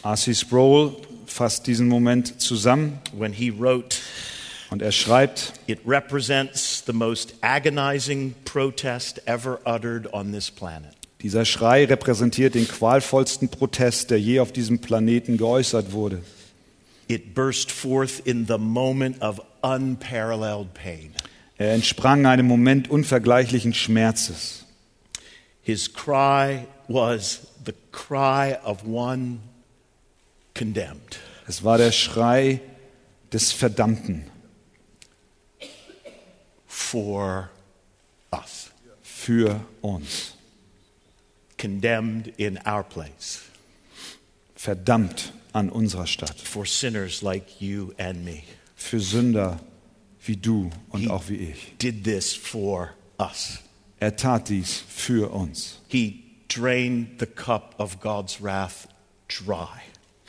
R.C. Sproul fasst diesen Moment zusammen when he wrote, und er schreibt, It represents the most agonizing protest ever uttered on this planet. dieser Schrei repräsentiert den qualvollsten Protest, der je auf diesem Planeten geäußert wurde. It burst forth in the moment of unparalleled pain. Er entsprang einem Moment unvergleichlichen Schmerzes. His cry was the cry of one condemned. Es war der Schrei des Verdammten for us, für uns. condemned in our place, Verdammt an unserer Stadt. for sinners like you and me. Für Sünder wie du und He- auch wie ich. Did this for us. Er tat dies für uns. He drained the cup of God's wrath dry,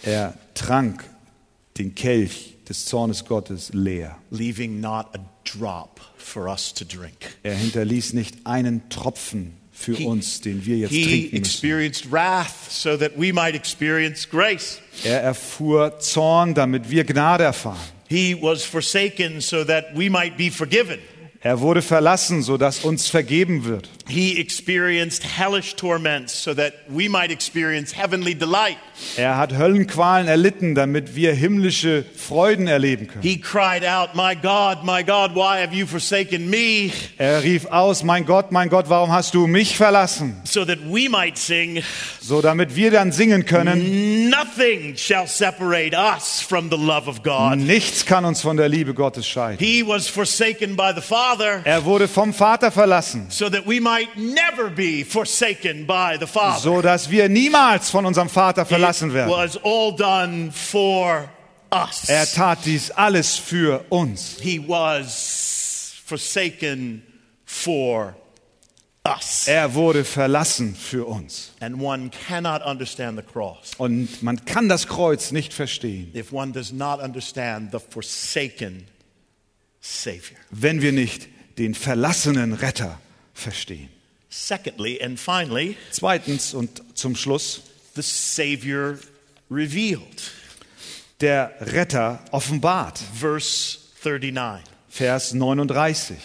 Er trank den Kelch des Zornes Gottes leer. leaving not a drop for us to drink. Er hinterließ nicht einen Tropfen für He- uns, den wir jetzt trinken müssen. wrath so. Er erfuhr Zorn, damit wir Gnade erfahren. He was forsaken so that we might be forgiven. Er wurde verlassen, sodass uns vergeben wird. He experienced hellish torments so that we might experience heavenly delight. Er hat Höllenqualen erlitten, damit wir himmlische Freuden erleben können. He cried out, My God, my God, why have you forsaken me? Er rief aus, mein Gott, mein Gott, warum hast du mich verlassen? So that we might sing, So damit wir dann singen können, Nothing shall separate us from the love of God. nichts kann uns von der Liebe Gottes scheiden. He was forsaken by the Father Er wurde vom Vater verlassen, so that we might never be forsaken by the Father. so dass wir niemals von unserem Vater verlassen It werden. was all done for us. Er tat dies alles für uns. He was forsaken for us. Er wurde verlassen für uns. And one cannot understand the cross Und man kann das Kreuz nicht verstehen, if one does not understand the forsaken. Wenn wir nicht den verlassenen Retter verstehen. Secondly, and finally, Zweitens und zum Schluss, the Savior revealed. der Retter offenbart. Verse 39. Vers 39.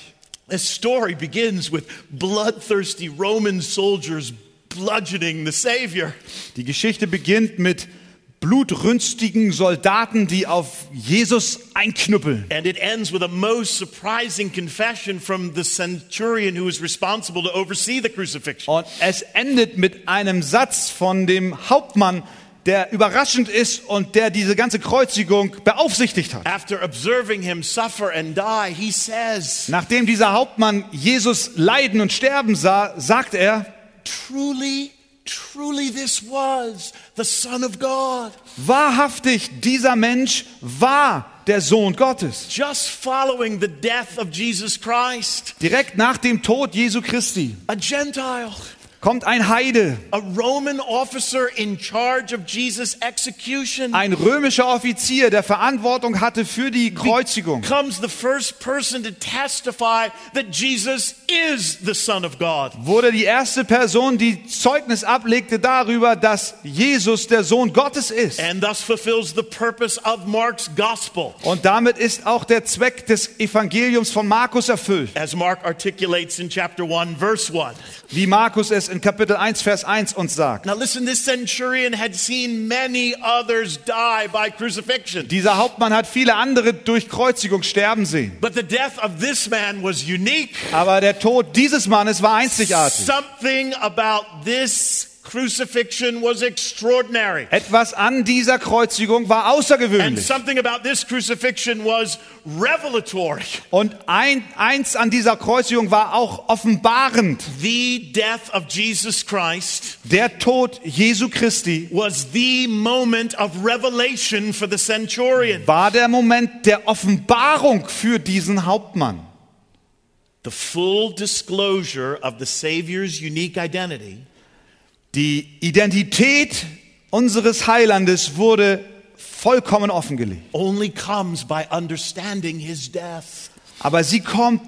This story begins with bloodthirsty Roman soldiers bludgeoning the Savior. Die Geschichte beginnt mit blutrünstigen Soldaten, die auf Jesus einknüppeln. And it ends with a most surprising confession from the centurion who was responsible to oversee the crucifixion. Und es endet mit einem Satz von dem Hauptmann, der überraschend ist und der diese ganze Kreuzigung beaufsichtigt hat. After observing him suffer and die, he says, Nachdem dieser Hauptmann Jesus leiden und sterben sah, sagt er, Truly, truly, this was the Son of God. wahrhaftig, dieser Mensch war der Sohn Gottes. Just following the death of Jesus Christ, Direkt nach dem Tod Jesu Christi a Gentile, kommt ein Heide, a Roman officer in charge of Jesus' execution. ein römischer Offizier, der Verantwortung hatte für die Kreuzigung. becomes the first person to testify that Jesus is the Son of God. Wurde die erste Person, die Zeugnis ablegte darüber, dass Jesus der Sohn Gottes ist. And thus fulfills the purpose of Mark's gospel. Und damit ist auch der Zweck des Evangeliums von Markus erfüllt. As Mark articulates in chapter 1, verse 1. Wie Markus es in Kapitel 1, Vers 1 uns sagt. Now listen, this centurion had seen many others die by crucifixion. Dieser Hauptmann hat viele andere durch Kreuzigung sterben sehen. But the death of this man was unique. Aber der Tod dieses Mannes war einzigartig. Something about this. Etwas an dieser Kreuzigung war And außergewöhnlich. something about this crucifixion was revelatory. Und ein, eins an dieser Kreuzigung war auch offenbarend. The death of Jesus Christ Der Tod Jesu Christi was the moment of revelation for the centurion. war der Moment der Offenbarung für diesen Hauptmann. The full disclosure of the Savior's unique identity Die Identität unseres Heilandes wurde vollkommen offengelegt. only comes by understanding his death. Aber sie kommt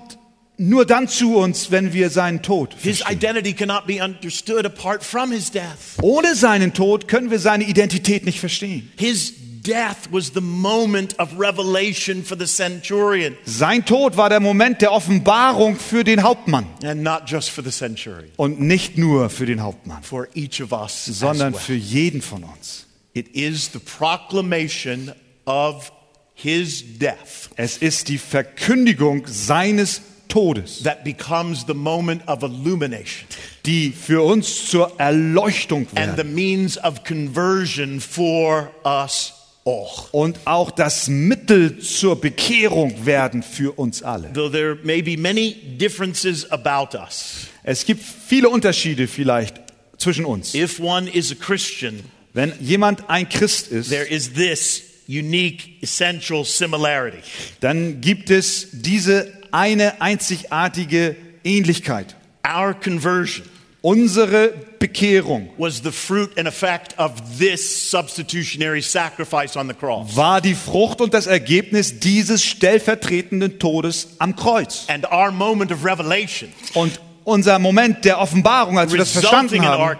nur dann zu uns, wenn wir seinen Tod His verstehen. identity cannot be understood apart from his death. Ohne seinen Tod können wir seine Identität nicht verstehen. His death was the moment of revelation for the centurion, Sein Tod war der Moment der Offenbarung für den Hauptmann and not just for the centurion, und nicht nur für den Hauptmann, for each of us sondern well. für jeden von uns. It is the proclamation of his death Es ist die Verkündigung seines Todes, that becomes the moment of illumination die für uns zur Erleuchtung and the means of conversion for us all. und auch das Mittel zur Bekehrung werden für uns alle. Though there may be many differences about us, Es gibt viele Unterschiede vielleicht zwischen uns. if one is a Christian, Wenn jemand ein Christ ist, there is this unique, essential similarity. dann gibt es diese eine einzigartige Ähnlichkeit. Our conversion Unsere Bekehrung was the fruit and effect of this substitutionary sacrifice on the cross. war die Frucht und das Ergebnis dieses stellvertretenden Todes am Kreuz. And our moment of revelation, Und unser Moment der Offenbarung, als wir das verstanden haben,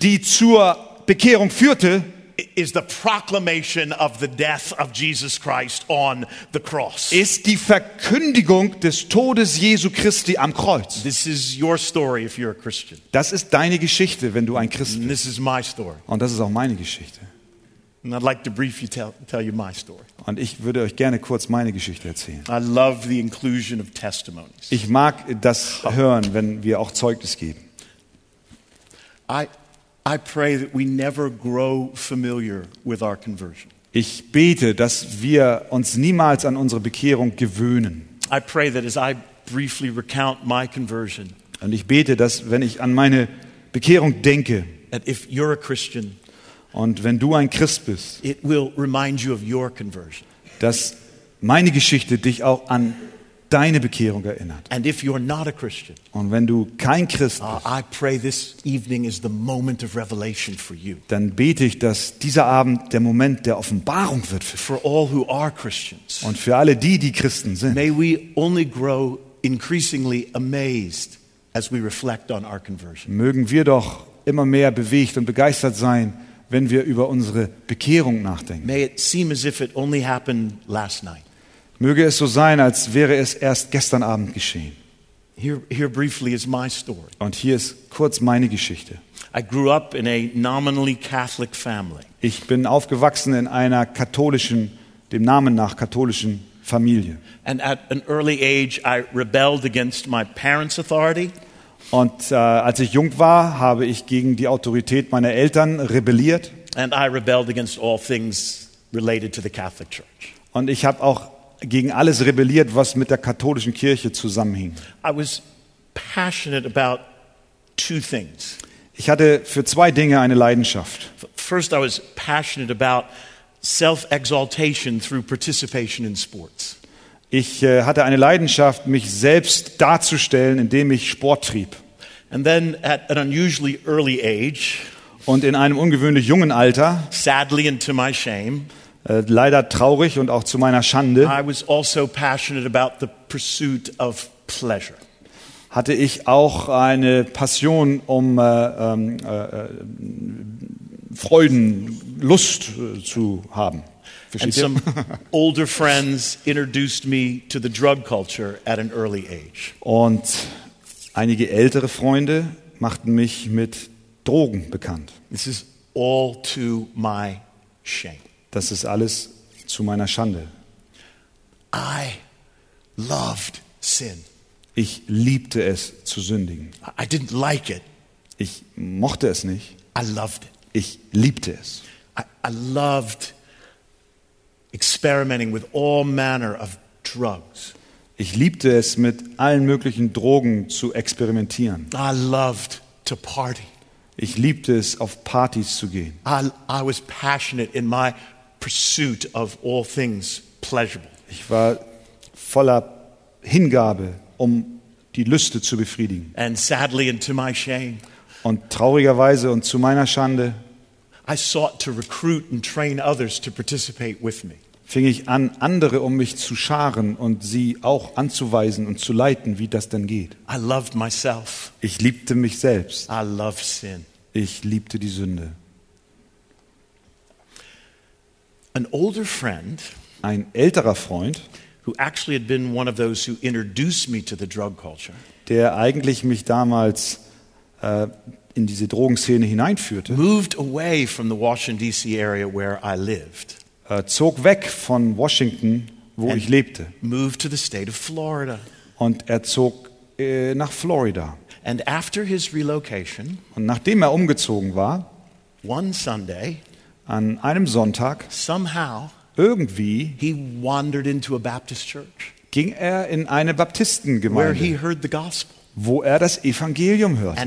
die zur Bekehrung führte, is the proclamation of the death of Jesus Christ on the cross. ist die Verkündigung des Todes Jesu Christi am Kreuz. This is your story if you're a Christian. Das ist deine Geschichte, wenn du ein Christ bist. this is my story. Und das ist auch meine Geschichte. And I'd like to briefly tell, tell you my story. Und ich würde euch gerne kurz meine Geschichte erzählen. I love the inclusion of testimonies. Ich mag das hören, wenn wir auch Zeugnis geben. I, I pray that we never grow familiar with our conversion. Ich bete, dass wir uns niemals an unsere Bekehrung gewöhnen. I pray that as I briefly recount my conversion, Und ich bete, dass wenn ich an meine Bekehrung denke that if you're a Christian, und wenn du ein Christ bist, it will remind you of your conversion. dass meine Geschichte dich auch an deine Bekehrung erinnert. And if you're not a Christian, Und wenn du kein Christ uh, bist, I pray this evening is the moment of revelation for you. dann bete ich, dass dieser Abend der Moment der Offenbarung wird für For all who are Christians, und für alle die, die Christen sind. may we only grow increasingly amazed as we reflect on our conversion. Mögen wir doch immer mehr bewegt und begeistert sein, wenn wir über unsere Bekehrung nachdenken. May it seem as if it only happened last night. Möge es so sein, als wäre es erst gestern Abend geschehen. Here, here briefly is my story. Und hier ist kurz meine Geschichte. I grew up in a nominally Catholic family. Ich bin aufgewachsen in einer katholischen, dem Namen nach katholischen Familie. And at an early age, I rebelled against my parents' authority. Und äh, als ich jung war, habe ich gegen die Autorität meiner Eltern rebelliert. And I rebelled against all things related to the Catholic Church. Und ich habe auch gegen alles rebelliert, was mit der katholischen Kirche zusammenhing. I was passionate about two things. Ich hatte für zwei Dinge eine Leidenschaft. First, I was passionate about self exaltation through participation in sports. Ich äh, hatte eine Leidenschaft, mich selbst darzustellen, indem ich Sport trieb. And then, at an unusually early age, Und in einem ungewöhnlich jungen Alter, sadly and to my shame, äh, leider traurig und auch zu meiner Schande, I was also passionate about the pursuit of pleasure. hatte ich auch eine Passion um äh, ähm, äh, Freuden, Lust zu haben. And some (laughs) older friends introduced me to the drug culture at an early age. Und einige ältere Freunde machten mich mit Drogen bekannt. This is all to my shame. Das ist alles zu meiner Schande. I loved sin. Ich liebte es zu sündigen. I didn't like it. Ich mochte es nicht. I loved it. Ich liebte es. I, I loved experimenting with all manner of drugs. Ich liebte es, mit allen möglichen Drogen zu experimentieren. I loved to party. Ich liebte es, auf Partys zu gehen. I, I was passionate in my pursuit of all things pleasurable. Ich war voller Hingabe, um die Lüste zu befriedigen. And sadly, and to my shame, Und traurigerweise und zu meiner Schande I sought to recruit and train others to participate with me. fing ich an, andere um mich zu scharen und sie auch anzuweisen und zu leiten, wie das denn geht. I loved myself. Ich liebte mich selbst. I love sin. Ich liebte die Sünde. An older friend Ein älterer Freund, who actually had been one of those who introduced me to the drug culture der eigentlich mich damals äh, in diese Drogenszene hineinführte, moved away from the Washington, D.C. area where I lived, äh, zog weg von Washington, wo ich lebte. moved to the state of Florida. Und er zog äh, nach Florida. And after his relocation, Und nachdem er umgezogen war, one Sunday, an einem Sonntag, somehow, irgendwie he wandered into a Baptist church ging er in eine where he Baptistengemeinde, heard the gospel. wo er das Evangelium hörte.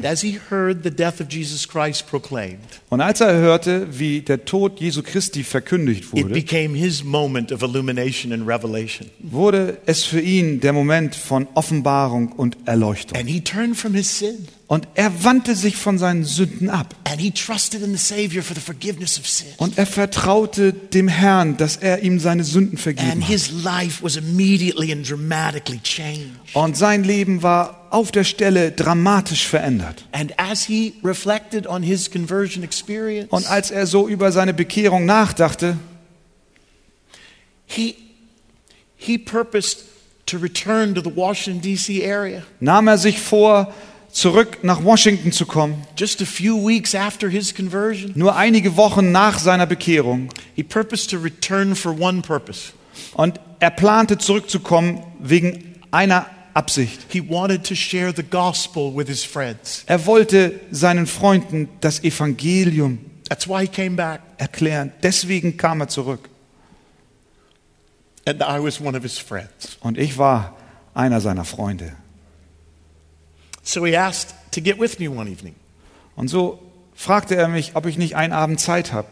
Und als er hörte, wie der Tod Jesu Christi verkündigt wurde, became his moment of illumination and revelation. wurde es für ihn der Moment von Offenbarung und Erleuchtung. Und er wandte sich von seinen Sünden ab. Und er vertraute dem Herrn, dass er ihm seine Sünden vergeben hat. Und sein Leben war auf der Stelle dramatisch verändert. Und als er so über seine Bekehrung nachdachte, he, he purposed to return to the Washington, D.C. area. nahm er sich vor, zurück nach Washington zu kommen. Just a few weeks after his conversion, Nur einige Wochen nach seiner Bekehrung. he purposed to return for one purpose. Und er plante zurückzukommen wegen einer Absicht. He wanted to share the gospel with his friends. Er wollte seinen Freunden das Evangelium That's why he came back. erklären. Deswegen kam er zurück. And I was one of his friends. Und ich war einer seiner Freunde. So he asked to get with me one evening. Und so fragte er mich, ob ich nicht einen Abend Zeit habe.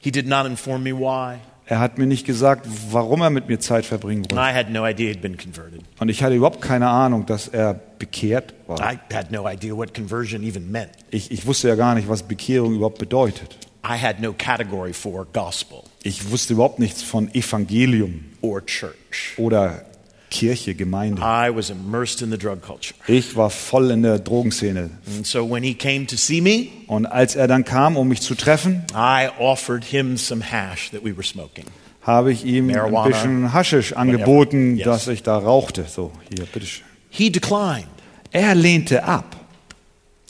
He did not inform me why. Er hat mir nicht gesagt, warum er mit mir Zeit verbringen wollte. I had no idea he'd been converted. Und ich hatte überhaupt keine Ahnung, dass er bekehrt war. I had no idea what conversion even meant. Ich, ich wusste ja gar nicht, was Bekehrung überhaupt bedeutet. I had no category for gospel Ich wusste überhaupt nichts von Evangelium or church. oder Kirche, Gemeinde. I was immersed in the drug culture. Ich war voll in der Drogenszene. And so when he came to see me, Und als er dann kam, um mich zu treffen, I offered him some hash that we were smoking. habe ich ihm ein Marijuana. bisschen Haschisch angeboten, Yes. dass ich da rauchte. So, hier, bitteschön. He declined. Er lehnte ab.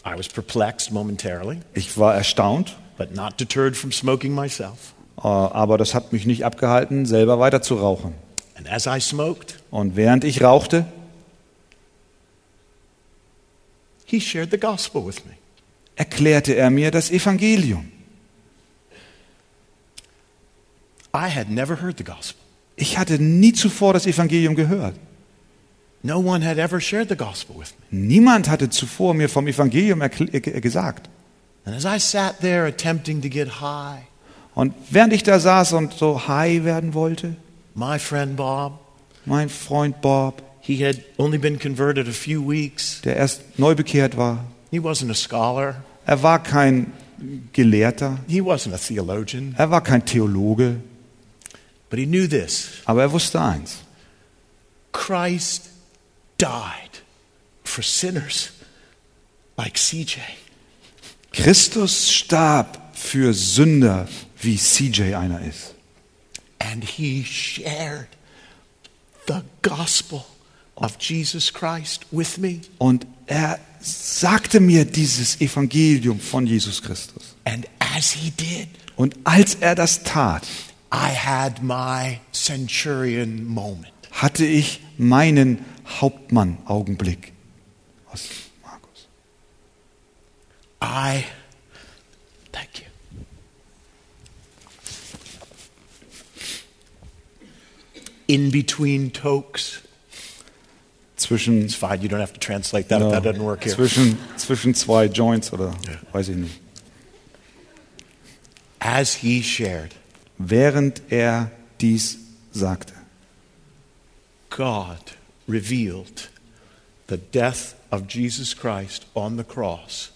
I was perplexed momentarily, Ich war erstaunt, but not deterred from smoking myself. äh, aber das hat mich nicht abgehalten, selber weiter zu rauchen. And as I smoked, Und während ich rauchte, he shared the gospel with me. erklärte er mir das Evangelium. I had never heard the gospel. Ich hatte nie zuvor das Evangelium gehört. No one had ever shared the gospel with me. Niemand hatte zuvor mir vom Evangelium gesagt. And as I sat there attempting to get high, Und während ich da saß und so high werden wollte, my friend Bob, mein Freund Bob, he had only been converted a few weeks. der erst neu bekehrt war, He wasn't a scholar, er war kein Gelehrter, he wasn't a theologian, er war kein Theologe, but he knew this aber er wusste eins. Christ died for sinners like CJ. Christus starb für Sünder, wie CJ einer ist. And he shared the gospel of Jesus Christ with me. Und er sagte mir dieses Evangelium von Jesus Christus. And as he did, Und als er das tat, I had my centurion moment. hatte ich meinen Hauptmann-Augenblick aus Markus. I, thank you. In between tokes. Zwischen, It's fine. You don't have to translate that if that doesn't work here. zwischen, zwischen zwei Joints oder Ja. weiß ich nicht. As he shared, Während er dies sagte, God revealed the death of Jesus Christ on the cross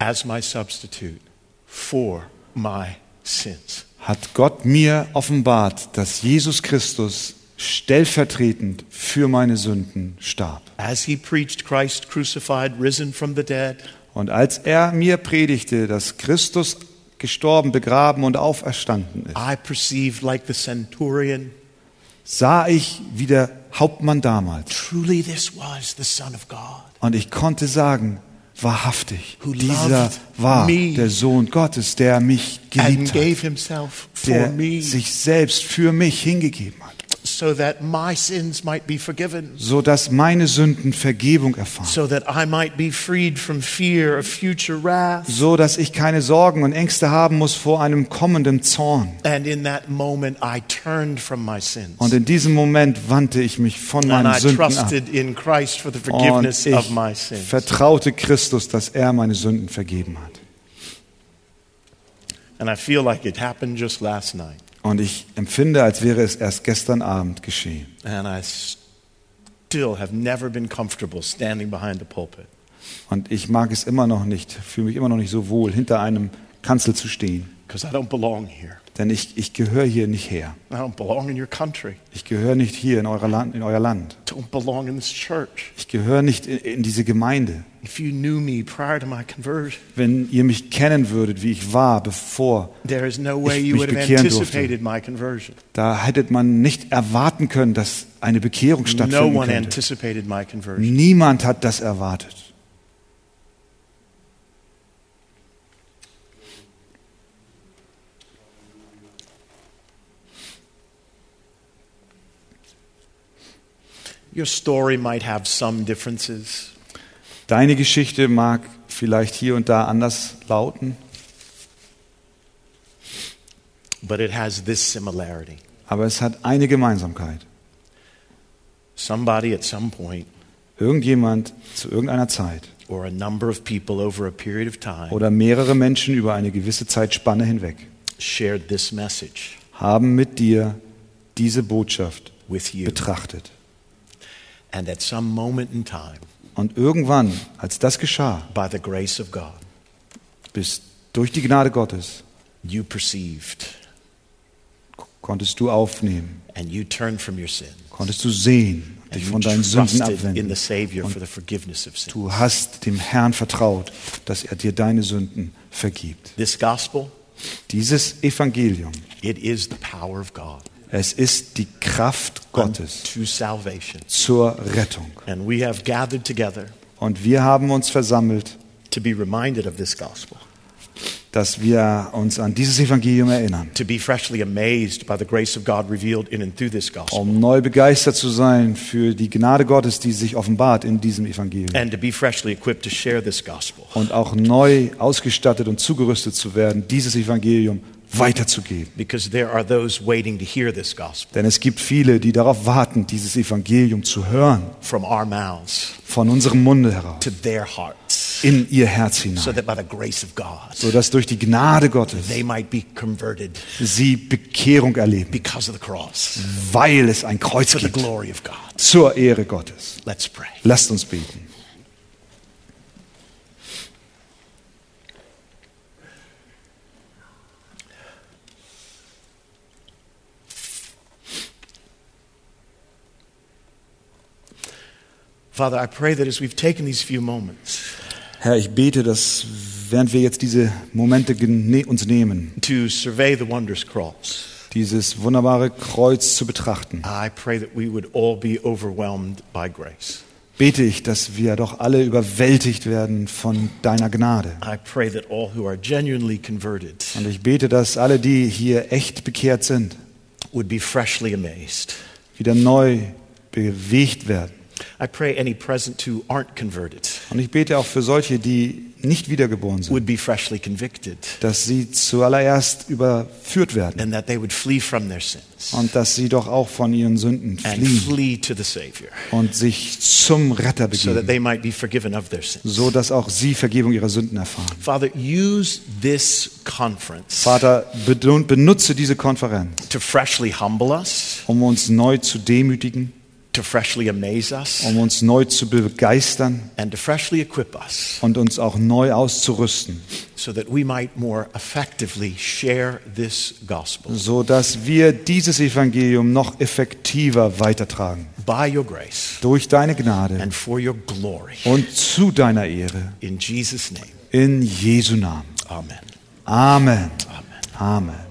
as my substitute for my sins. Hat Gott mir offenbart, dass Jesus Christus stellvertretend für meine Sünden starb. As he preached Christ crucified, risen from the dead, Und als er mir predigte, dass Christus gestorben, begraben und auferstanden ist, I perceived like the centurion, sah ich wie der Hauptmann damals. truly this was the Son of God. Und ich konnte sagen, wahrhaftig, dieser war der Sohn Gottes, der mich geliebt hat, der sich selbst für mich hingegeben hat, so that my sins might be forgiven, so dass meine Sünden Vergebung erfahren, so that I might be freed from fear of future wrath. so dass ich keine Sorgen und Ängste haben muss vor einem kommenden Zorn. And in that moment, I turned from my sins. Und in diesem Moment wandte ich mich von And meinen I Sünden ab. trusted in Christ for the Und forgiveness ich of my sins. vertraute Christus, dass er meine Sünden vergeben hat. And I feel like it happened just last night. Und ich empfinde, als wäre es erst gestern Abend geschehen. And I still have never been comfortable standing behind the pulpit. Und ich mag es immer noch nicht, fühle mich immer noch nicht so wohl, hinter einem Kanzel zu stehen. Because I don't belong here. Denn ich, ich gehöre hier nicht her. I don't belong in your country. Ich gehöre nicht hier in, euer Land, in euer Land. Don't belong in this church. Ich gehöre nicht in, in diese Gemeinde. If you knew me prior to my conversion, Wenn ihr mich kennen würdet, wie ich war, bevor, there is no way Ich you mich would have bekehren durfte. anticipated my conversion. da hättet man nicht erwarten können, dass eine Bekehrung No stattfinden one könnte. anticipated my conversion. Niemand hat das erwartet. Your story might have some differences, Deine Geschichte mag vielleicht hier und da anders lauten, but it has this similarity. aber es hat eine Gemeinsamkeit. Somebody at some point, Irgendjemand zu irgendeiner Zeit or a number of people over a period of time, oder mehrere Menschen über eine gewisse Zeitspanne hinweg shared this message haben mit dir diese Botschaft with you. betrachtet. And at some moment in time, Und irgendwann, als das geschah, by the grace of God, bis durch die Gnade Gottes, you perceived konntest du aufnehmen, and you turned from your sin. konntest du sehen, dich von deinen Sünden abwenden. the Savior Und for the forgiveness of sin. Du hast dem Herrn vertraut, dass er dir deine Sünden vergibt. This gospel, Dieses Evangelium, it is the power of God es ist die Kraft Gottes to salvation. zur Rettung. And we have gathered together Und wir haben uns versammelt, to be reminded of this gospel, dass wir uns an dieses Evangelium erinnern, to be freshly amazed by the grace of God revealed in and through this gospel, um neu begeistert zu sein für die Gnade Gottes, die sich offenbart in diesem Evangelium. and to be freshly equipped to share this gospel. Und auch neu ausgestattet und zugerüstet zu werden, dieses Evangelium weiterzugeben. Because there are those waiting to hear this gospel Denn es gibt viele, die darauf warten, dieses Evangelium zu hören, mouths von unserem Munde heraus, hearts, in ihr Herz so hinein, that by the grace of God, sodass durch die Gnade Gottes they might be converted sie Bekehrung erleben, because of the cross, weil es ein Kreuz gibt, zur Ehre Gottes. Let's pray. Lasst uns beten. Father, I pray that as we've taken these few moments Herr, ich bete, dass während wir jetzt diese Momente gene uns nehmen, to survey the wondrous cross, dieses wunderbare Kreuz zu betrachten, I pray that we would all be overwhelmed by grace. bete ich, dass wir doch alle überwältigt werden von deiner Gnade. I pray that all who are genuinely converted Und ich bete, dass alle, die hier echt bekehrt sind, would be freshly amazed. wieder neu bewegt werden. I pray any present who aren't converted Und ich bete auch für solche, die nicht wiedergeboren sind, would be freshly convicted dass sie zuallererst überführt werden and that they would flee from their sins und dass sie doch auch von ihren Sünden fliehen flee to the Savior und sich zum Retter begeben, they might be forgiven of their sins. so dass auch sie Vergebung ihrer Sünden erfahren. Father, use this conference Vater, be- benutze diese Konferenz, to freshly humble us, um uns neu zu demütigen, to freshly amaze us, um uns neu zu begeistern and to freshly equip us und uns auch neu auszurüsten, so that we might more effectively share this gospel so dass wir dieses Evangelium noch effektiver weitertragen. by your grace Durch deine Gnade and for your glory. und zu deiner Ehre. In Jesus' name, In Jesu Namen. amen. Amen. Amen. Amen.